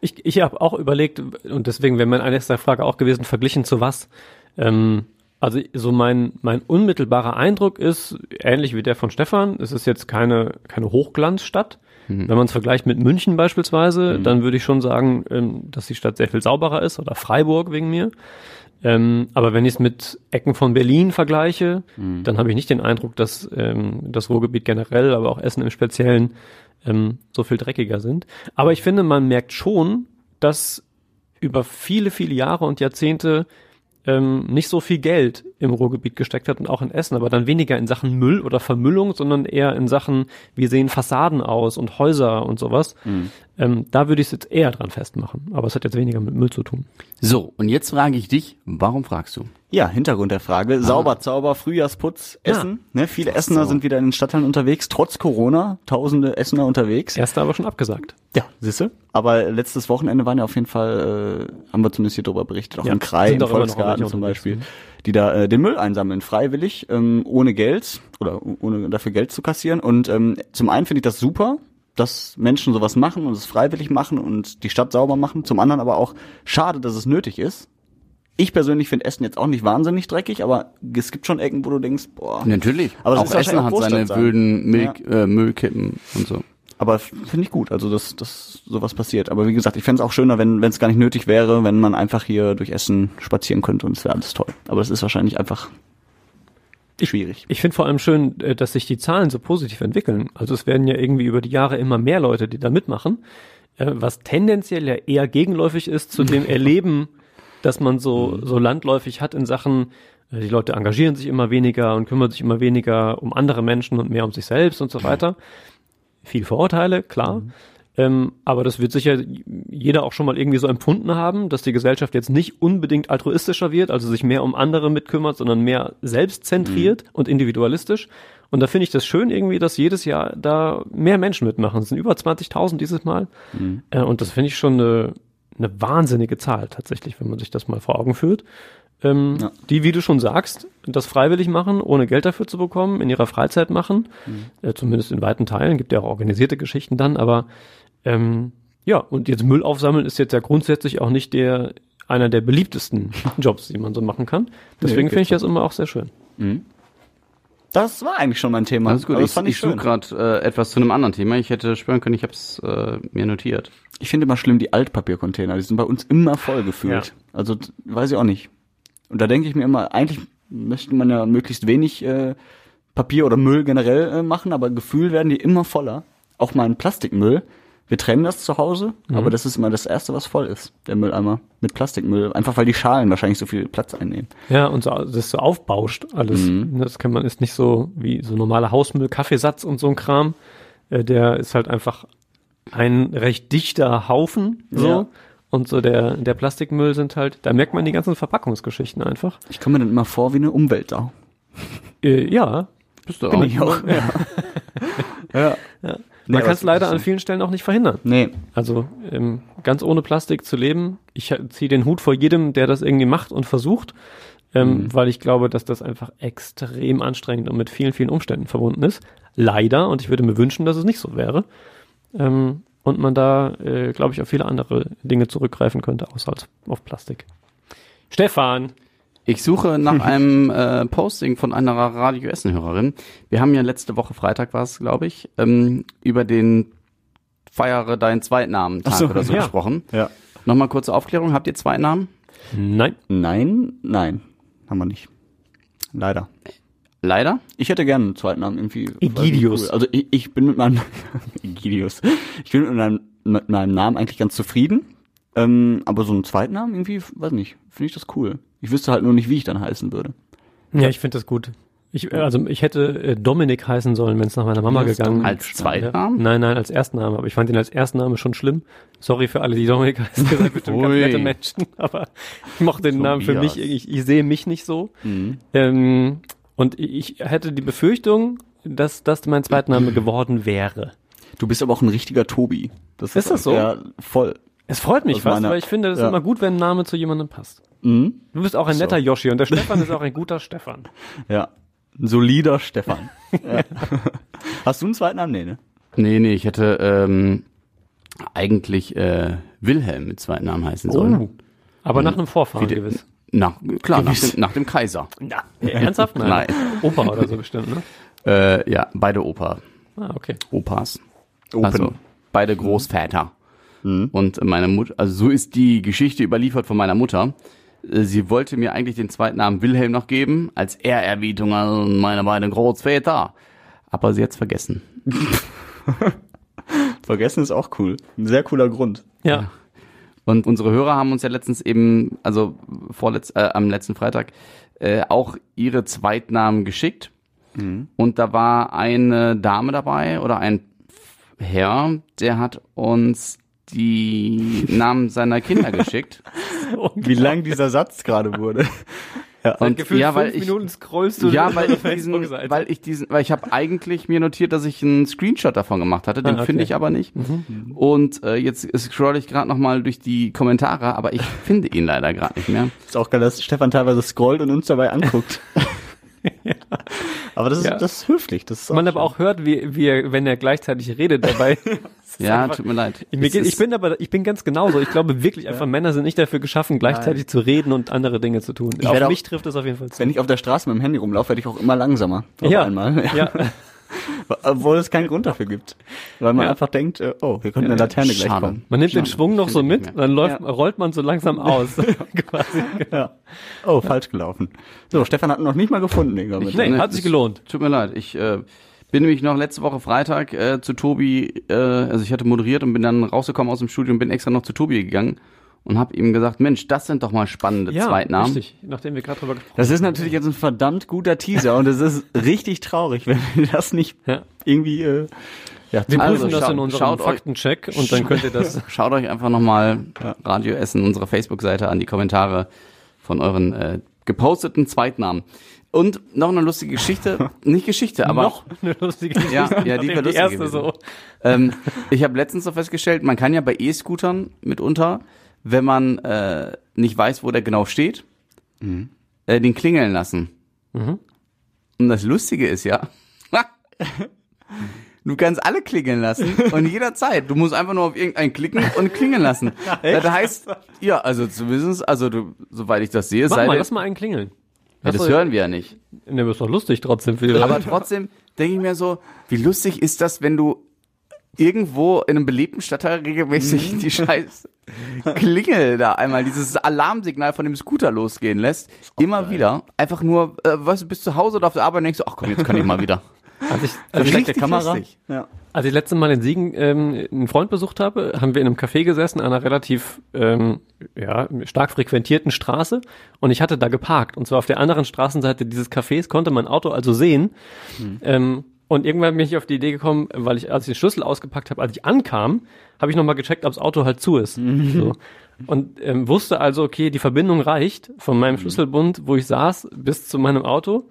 Ich, ich habe auch überlegt, und deswegen wäre meine nächste Frage auch gewesen, verglichen zu was? Ähm, also so mein, mein unmittelbarer Eindruck ist, ähnlich wie der von Stefan, es ist jetzt keine, keine Hochglanzstadt. Wenn man es vergleicht mit München beispielsweise, dann würde ich schon sagen, ähm, dass die Stadt sehr viel sauberer ist oder Freiburg wegen mir. Ähm, aber wenn ich es mit Ecken von Berlin vergleiche, dann habe ich nicht den Eindruck, dass ähm, das Ruhrgebiet generell, aber auch Essen im Speziellen ähm, so viel dreckiger sind. Aber ich finde, man merkt schon, dass über viele, viele Jahre und Jahrzehnte ähm, nicht so viel Geld im Ruhrgebiet gesteckt hat und auch in Essen, aber dann weniger in Sachen Müll oder Vermüllung, sondern eher in Sachen, wie sehen Fassaden aus und Häuser und sowas. Ähm, da würde ich es jetzt eher dran festmachen. Aber es hat jetzt weniger mit Müll zu tun.
So, und jetzt frage ich dich, warum fragst du?
Ja, Hintergrund der Frage. Sauber, Zauber, Frühjahrsputz, Essen. Ne, viele Essener sind wieder in den Stadtteilen unterwegs, trotz Corona. Tausende Essener unterwegs.
Erster aber schon abgesagt.
Ja, siehste. Aber letztes Wochenende waren ja auf jeden Fall, äh, haben wir zumindest hier drüber berichtet, auch
Ja,
im Krei,
sind
im Volksgarten zum Beispiel,
ne?
Die da äh, den Müll einsammeln, freiwillig, ähm, ohne Geld oder ohne dafür Geld zu kassieren. Und ähm, zum einen finde ich das super, dass Menschen sowas machen und es freiwillig machen und die Stadt sauber machen. Zum anderen aber auch schade, dass es nötig ist. Ich persönlich finde Essen jetzt auch nicht wahnsinnig dreckig, aber es gibt schon Ecken, wo du denkst, boah.
Natürlich.
Aber das
auch Essen hat seine
sein.
wilden Milch, äh, Müllkippen und so.
Aber finde ich gut, also dass, dass sowas passiert. Aber wie gesagt, ich fände es auch schöner, wenn es gar nicht nötig wäre, wenn man einfach hier durch Essen spazieren könnte und es wäre alles toll. Aber das ist wahrscheinlich einfach schwierig.
Ich finde vor allem schön, äh, dass sich die Zahlen so positiv entwickeln. Also es werden ja irgendwie über die Jahre immer mehr Leute, die da mitmachen, äh, was tendenziell ja eher gegenläufig ist zu dem Erleben, dass man so, so landläufig hat in Sachen, äh, die Leute engagieren sich immer weniger und kümmern sich immer weniger um andere Menschen und mehr um sich selbst und so weiter. Viel Vorurteile, klar. Ähm, aber das wird sicher jeder auch schon mal irgendwie so empfunden haben, dass die Gesellschaft jetzt nicht unbedingt altruistischer wird, also sich mehr um andere mitkümmert, sondern mehr selbstzentriert und individualistisch. Und da finde ich das schön irgendwie, dass jedes Jahr da mehr Menschen mitmachen. Es sind über 20.000 dieses Mal. Äh, und das finde ich schon eine, eine wahnsinnige Zahl tatsächlich, wenn man sich das mal vor Augen führt. Ähm,
Ja.
Die, wie du schon sagst, das freiwillig machen, ohne Geld dafür zu bekommen, in ihrer Freizeit machen, äh, zumindest in weiten Teilen, gibt ja auch organisierte Geschichten dann, aber ähm, ja, und jetzt Müll aufsammeln ist jetzt ja grundsätzlich auch nicht der einer der beliebtesten Jobs, die man so machen kann. Deswegen
Nee,
finde ich das immer auch sehr schön.
Das war eigentlich schon mein Thema.
Alles gut.
Aber
Ich,
das fand
ich
ich
suche gerade äh, etwas zu einem anderen Thema. Ich hätte schwören können, ich habe es äh, mir notiert.
Ich finde immer schlimm die Altpapiercontainer. Die sind bei uns immer voll gefühlt.
Ja.
Also weiß ich auch nicht. Und da denke ich mir immer, eigentlich möchte man ja möglichst wenig äh, Papier oder Müll generell äh, machen, aber gefühlt werden die immer voller. Auch mein Plastikmüll. Wir trennen das zu Hause,
Mhm.
aber das ist immer das erste, was voll ist, der Mülleimer mit Plastikmüll. Einfach weil die Schalen wahrscheinlich so viel Platz einnehmen.
Ja, und so, das so aufbauscht alles. Das kann man, ist nicht so wie so normaler Hausmüll, Kaffeesatz und so ein Kram. Äh, der ist halt einfach ein recht dichter Haufen, so.
Ja.
Und so der, der Plastikmüll sind halt, da merkt man die ganzen Verpackungsgeschichten einfach.
Ich komme mir dann immer vor wie eine Umweltsau.
Äh, ja,
Bist du
Bin
auch?
ich auch. Ja. ja.
man
Nee,
kann es leider an vielen Stellen auch nicht verhindern.
Nee,
Also ähm, ganz ohne Plastik zu leben. Ich ziehe den Hut vor jedem, der das irgendwie macht und versucht, ähm, weil ich glaube, dass das einfach extrem anstrengend und mit vielen, vielen Umständen verbunden ist. Leider, und ich würde mir wünschen, dass es nicht so wäre. Ähm, und man da, äh, glaube ich, auf viele andere Dinge zurückgreifen könnte, außer als auf Plastik. Stefan,
Ich suche nach einem äh, Posting von einer Radio Essen-Hörerin. Wir haben ja letzte Woche Freitag war es, glaube ich, ähm, über den Feiere deinen Zweitnamen Tag
so,
oder so
ja.
gesprochen.
Ja.
Nochmal kurze Aufklärung. Habt ihr Zweitnamen?
Nein.
Nein, nein, haben wir nicht. Leider.
Leider?
Ich hätte gerne einen zweiten Namen irgendwie.
Egidius.
Cool. Also ich, ich bin mit meinem Egidius. Ich bin mit meinem, mit meinem Namen eigentlich ganz zufrieden. Ähm, aber so einen zweiten Namen irgendwie, weiß nicht, finde ich das cool. Ich wüsste halt nur nicht, wie ich dann heißen würde.
Ja, ich finde das gut. Ich, äh, also ich hätte äh, Dominik heißen sollen, wenn es nach meiner Mama
Ja, das
gegangen
Dominik.
Als Zweitnamen?
Nein, nein, als Erstname. Aber ich fand ihn als Erstname schon schlimm. Sorry für alle, die Dominik heißen. Ihr seid bestimmt ganz nette Menschen. Aber ich mochte den Namen für mich.
Tobias.
Ich, ich sehe mich nicht so. Ähm, und ich hätte die Befürchtung, dass das mein Zweitname geworden wäre.
Du bist aber auch ein richtiger Tobi. Das
Ist das so?
Ja, voll.
Es freut mich fast,
meiner-
weil ich finde, das ist
ja.
immer gut, wenn ein Name zu jemandem passt.
Mhm.
Du bist auch ein netter Yoshi und der Stefan ist auch ein guter Stefan.
Ja. Ein solider Stefan. ja. Hast du einen zweiten Namen? Nee, ne?
Nee, nee, ich hätte ähm, eigentlich äh, Wilhelm mit Zweitnamen heißen sollen.
Aber nach einem Vorfahren gewiss.
Nach, klar, nach dem, nach dem Kaiser.
Ja, ernsthaft? Nein.
Nein.
Opa oder so bestimmt, ne?
Äh, ja, beide Opa,
Ah, okay.
Opas.
Open.
Also beide Großväter. Und meine Mutter, also so ist die Geschichte überliefert von meiner Mutter. Äh, Sie wollte mir eigentlich den zweiten Namen Wilhelm noch geben, als Ehrerbietung an meine beiden Großväter. Aber sie hat's vergessen.
Vergessen ist auch cool. Ein sehr cooler Grund.
Ja.
Und unsere Hörer haben uns ja letztens eben, also vorletz, äh, am letzten Freitag, äh, auch ihre Zweitnamen geschickt. Und da war eine Dame dabei oder ein Herr, der hat uns die Namen seiner Kinder geschickt.
Wie lang dieser Satz gerade wurde.
Und
Gefühlt
ja, weil
fünf
ich,
Minuten scrollst du
ja, weil ich diesen, weil ich diesen, weil ich habe eigentlich mir notiert, dass ich einen Screenshot davon gemacht hatte, den
Ah, okay. Mhm.
finde ich aber nicht. Und äh, jetzt scroll ich gerade noch mal durch die Kommentare, aber ich finde ihn leider gerade nicht mehr.
Ist auch geil, dass Stefan teilweise scrollt und uns dabei anguckt. Aber das ist,
Ja.
das ist höflich. Das ist
man aber auch hört, wie, wie er, wenn er gleichzeitig redet dabei.
Ja,
einfach-
tut mir leid.
Mir
Es
geht, ich bin aber, ich bin ganz genauso. Ich glaube wirklich einfach, Männer sind nicht dafür geschaffen, gleichzeitig zu reden und andere Dinge zu tun.
Ich
Auf
werde auch-
mich trifft es auf jeden Fall zu.
Wenn ich auf der Straße mit dem Handy rumlaufe, werde ich auch immer langsamer. Auf
ja,
einmal.
ja,
Obwohl es keinen Grund dafür gibt. Weil man
Ja.
einfach denkt, äh, oh, hier könnte eine Laterne gleich
Schade.
kommen.
man nimmt den
Schade.
Schwung noch so mit, dann läuft,
Ja.
rollt man so langsam aus. Quasi.
Ja. Oh, falsch gelaufen. So, Stefan hat ihn noch nicht mal gefunden, Digga.
Nee,
dem-
hat sich gelohnt.
Tut mir leid. Ich äh, bin nämlich noch letzte Woche Freitag äh, zu Tobi, äh, also ich hatte moderiert und bin dann rausgekommen aus dem Studio und bin extra noch zu Tobi gegangen und habe ihm gesagt, Mensch, das sind doch mal spannende Zweitnamen.
richtig. Nachdem wir gerade drüber gesprochen
Das ist natürlich jetzt ein verdammt guter Teaser und es ist richtig traurig, wenn wir das nicht
Ja.
irgendwie, äh, ja,
Wir
Also,
prüfen das
schaut-
in unserem
schaut euch-
Faktencheck und dann könnt ihr das.
Schaut euch einfach nochmal Radio Essen, unsere Facebook-Seite an, die Kommentare von euren äh, geposteten Zweitnamen. Und noch eine lustige Geschichte, nicht Geschichte, aber
noch eine lustige Geschichte.
Ja, ja, die war lustig
erste
gewesen.
so.
ähm, ich habe letztens so festgestellt, man kann ja bei E-Scootern mitunter, wenn man äh, nicht weiß, wo der genau steht, äh, den klingeln lassen. Und das Lustige ist ja, du kannst alle klingeln lassen und jederzeit. Du musst einfach nur auf irgendeinen klicken und klingeln lassen. das heißt, ja, also zumindest, also du, soweit ich das sehe,
Mach
sei
mal,
denn-
lass mal einen klingeln.
ja, das hören wir ja nicht.
Ne, ist doch lustig trotzdem für die
Aber
Leute.
trotzdem denke ich mir so, wie lustig ist das, wenn du irgendwo in einem belebten Stadtteil
Mhm.
regelmäßig die scheiß Klingel da einmal, dieses Alarmsignal von dem Scooter losgehen lässt. Immer wieder. Einfach nur, äh, weißt du, bist zu Hause oder auf der Arbeit und denkst du, ach komm, jetzt kann ich mal wieder.
Als ich, als ich,
richtig
Kamera. Ja.
als ich letztes Mal in Siegen ähm, einen Freund besucht habe, haben wir in einem Café gesessen, an einer relativ ähm, ja, stark frequentierten Straße und ich hatte da geparkt. Und zwar auf der anderen Straßenseite dieses Cafés konnte mein Auto also sehen. Ähm, und irgendwann bin ich auf die Idee gekommen, weil ich, als ich den Schlüssel ausgepackt habe, als ich ankam, habe ich nochmal gecheckt, ob das Auto halt zu ist. So. Und ähm, wusste also, okay, die Verbindung reicht von meinem Schlüsselbund, wo ich saß, bis zu meinem Auto.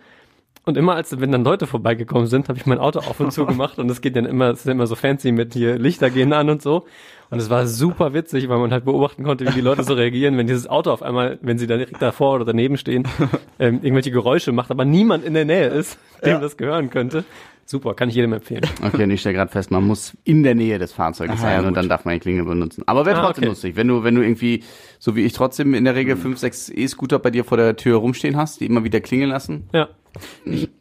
Und immer als, wenn dann Leute vorbeigekommen sind, habe ich mein Auto auf und zu gemacht und es geht dann immer, es ist immer so fancy mit hier Lichter gehen an und so. Und es war super witzig, weil man halt beobachten konnte, wie die Leute so reagieren, wenn dieses Auto auf einmal, wenn sie da direkt davor oder daneben stehen, ähm, irgendwelche Geräusche macht, aber niemand in der Nähe ist, dem das gehören könnte. Super, kann ich jedem empfehlen.
Okay, und ich stelle gerade fest, man muss in der Nähe des Fahrzeuges
Aha,
sein
ja,
und dann darf man die Klingel benutzen. Aber wäre
Ah,
trotzdem
okay.
lustig, wenn du, wenn du irgendwie, so wie ich trotzdem in der Regel fünf, sechs E-Scooter bei dir vor der Tür rumstehen hast, die immer wieder klingeln lassen.
Ja.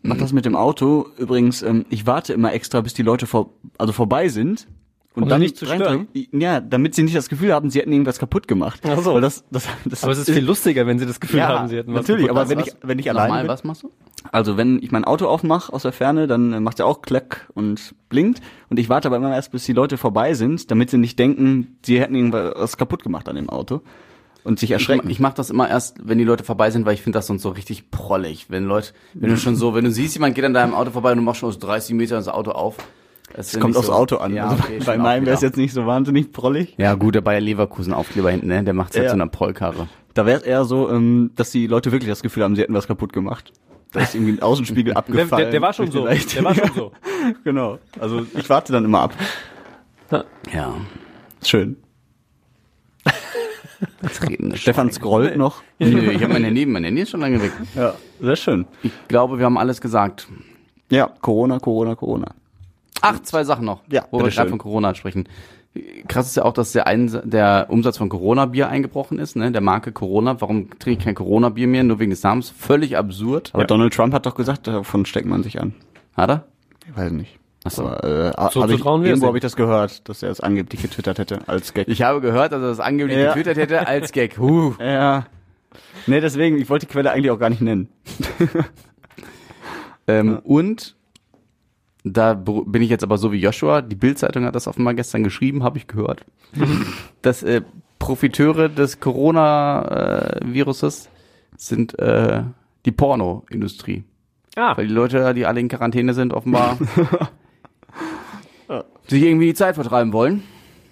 Mach das mit dem Auto. Übrigens, ähm, ich warte immer extra, bis die Leute vor, also vorbei sind. Und
Um
dann
nicht zu
rein- Ja, damit sie nicht das Gefühl haben, sie hätten irgendwas kaputt gemacht.
Ach so.
Weil das, das, das
Aber es ist viel lustiger, wenn sie das Gefühl
ja,
haben, sie hätten was
natürlich,
kaputt
aber wenn
gemacht.
ich, wenn ich
Nochmal,
alleine bin,
was machst du?
also wenn ich mein Auto aufmache aus der Ferne, dann äh, macht er auch Klack und blinkt. Und ich warte aber immer erst, bis die Leute vorbei sind, damit sie nicht denken, sie hätten irgendwas kaputt gemacht an dem Auto. Und sich
Ich,
erschrecken.
ich mache das immer erst, wenn die Leute vorbei sind, weil ich finde das sonst so richtig prollig. Wenn Leute, wenn du schon so, wenn du siehst, jemand geht an deinem Auto vorbei und du machst schon aus 30 Metern das Auto auf. Das
Es kommt aufs Auto an.
Ja,
also
okay,
bei
schon
meinem wäre es jetzt nicht so wahnsinnig prollig.
Ja gut, der Bayer Leverkusen Aufkleber hinten, ne? Der macht's halt
Ja.
zu einer Prollkarre.
Da wäre es eher so, ähm, dass die Leute wirklich das Gefühl haben, sie hätten was kaputt gemacht. Da ist irgendwie ein Außenspiegel
der,
abgefallen.
der, der war schon so. Der war schon so.
genau. Also ich warte dann immer ab.
Ja.
Schön. Stefan scrollt noch.
Nö, ich habe mein Handy, mein Handy ist schon lange weg.
Ja, sehr schön.
Ich glaube, wir haben alles gesagt.
Ja, Corona, Corona, Corona.
Ach, zwei Sachen noch,
Ja,
wo wir gerade von Corona sprechen. Krass ist ja auch, dass der, Eins der Umsatz von Corona-Bier eingebrochen ist, ne? Der Marke Corona. Warum trinke ich kein Corona-Bier mehr? Nur wegen des Namens. Völlig absurd.
Aber
Ja.
Donald Trump hat doch gesagt, davon steckt man sich an.
Hat er?
Ich weiß nicht.
Ach so.
Aber, äh, hab
So
ich,
es
irgendwo habe ich das gehört, dass er es angeblich getwittert hätte als Gag.
Ich habe gehört, dass er das angeblich
Ja.
getwittert hätte als Gag. Huh.
ja. Nee, deswegen, ich wollte die Quelle eigentlich auch gar nicht nennen.
Ähm, Und da bin ich jetzt aber so wie Joshua. Die Bild-Zeitung hat das offenbar gestern geschrieben, habe ich gehört. dass äh, Profiteure des Corona-Viruses sind äh, die Pornoindustrie.
Ah,
Weil die Leute, die alle in Quarantäne sind, offenbar sich irgendwie die Zeit vertreiben wollen.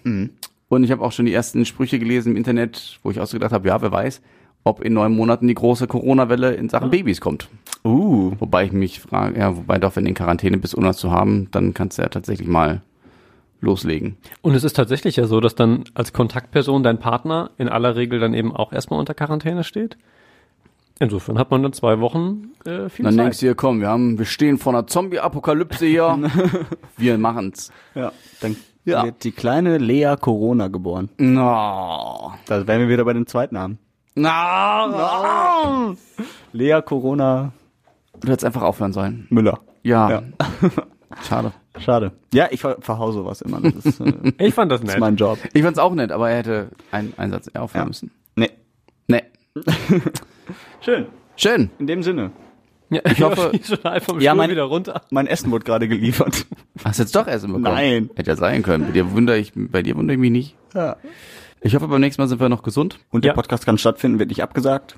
Mhm.
Und ich habe auch schon die ersten Sprüche gelesen im Internet, wo ich auch so gedacht habe, ja, wer weiß, ob in neun Monaten die große Corona-Welle in Sachen Babys kommt.
Uh.
Wobei ich mich frage, ja, wobei doch, wenn du in Quarantäne bist, ohne das zu haben, dann kannst du ja tatsächlich mal loslegen.
und es ist tatsächlich ja so, dass dann als Kontaktperson dein Partner in aller Regel dann eben auch erstmal unter Quarantäne steht. Insofern hat man dann zwei Wochen äh, viel
dann
Zeit.
denkst du dir, komm, wir haben, wir stehen vor einer Zombie-Apokalypse hier. wir machen's.
Ja. Dann
Ja.
wird die kleine Lea Corona geboren.
No.
Da wären wir wieder bei den Zweitnamen.
No.
Lea Corona
Du hättest einfach aufhören sollen.
Müller.
Ja.
Ja.
Schade.
Schade. Ja, ich ver verhau sowas immer. Das ist, äh, das
Ich fand das nett.
ist mein Job.
Ich fand's auch nett, aber er hätte einen Einsatz eher aufhören
Ja.
müssen.
Nee.
Nee.
Schön.
Schön.
In dem Sinne.
ja,
ich hoffe-
ich vom
Ja, mein-
wieder runter.
Mein Essen wurde gerade geliefert.
Hast du jetzt doch Essen bekommen?
Nein.
Hätte ja sein können. Bei dir wundere ich, bei dir wundere ich mich nicht.
Ja.
Ich hoffe, beim nächsten Mal sind wir noch gesund.
Und
Ja.
der Podcast kann stattfinden, wird nicht abgesagt.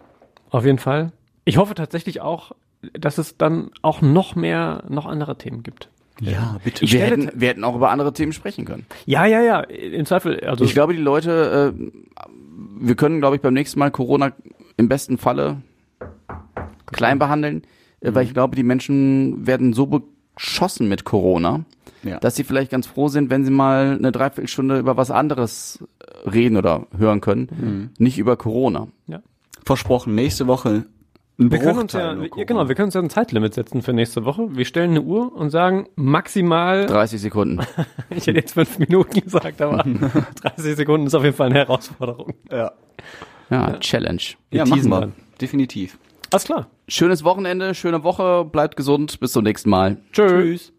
Auf jeden Fall. Ich hoffe tatsächlich auch, dass es dann auch noch mehr, noch andere Themen gibt.
Ja, bitte.
Ich
wir, hätten, wir hätten auch über andere Themen sprechen können.
Ja, ja, ja. Im Zweifel, also
Ich glaube, die Leute, äh, wir können, glaube ich, beim nächsten Mal Corona im besten Falle klein behandeln, äh, weil ich glaube, die Menschen werden so beschossen mit Corona,
Ja.
dass sie vielleicht ganz froh sind, wenn sie mal eine Dreiviertelstunde über was anderes äh, reden oder hören können, nicht über Corona.
Versprochen, nächste Woche ein
wir können uns ja, ja, genau, wir können uns ja ein Zeitlimit setzen für nächste Woche. Wir stellen eine Uhr und sagen maximal,
30 Sekunden.
ich hätte jetzt fünf Minuten gesagt, aber 30 Sekunden ist auf jeden Fall eine Herausforderung.
Ja,
Ja, Challenge.
Wir
ja machen wir.
dann.
Definitiv.
Alles klar.
Schönes Wochenende, schöne Woche, bleibt gesund, bis zum nächsten Mal.
Tschüss.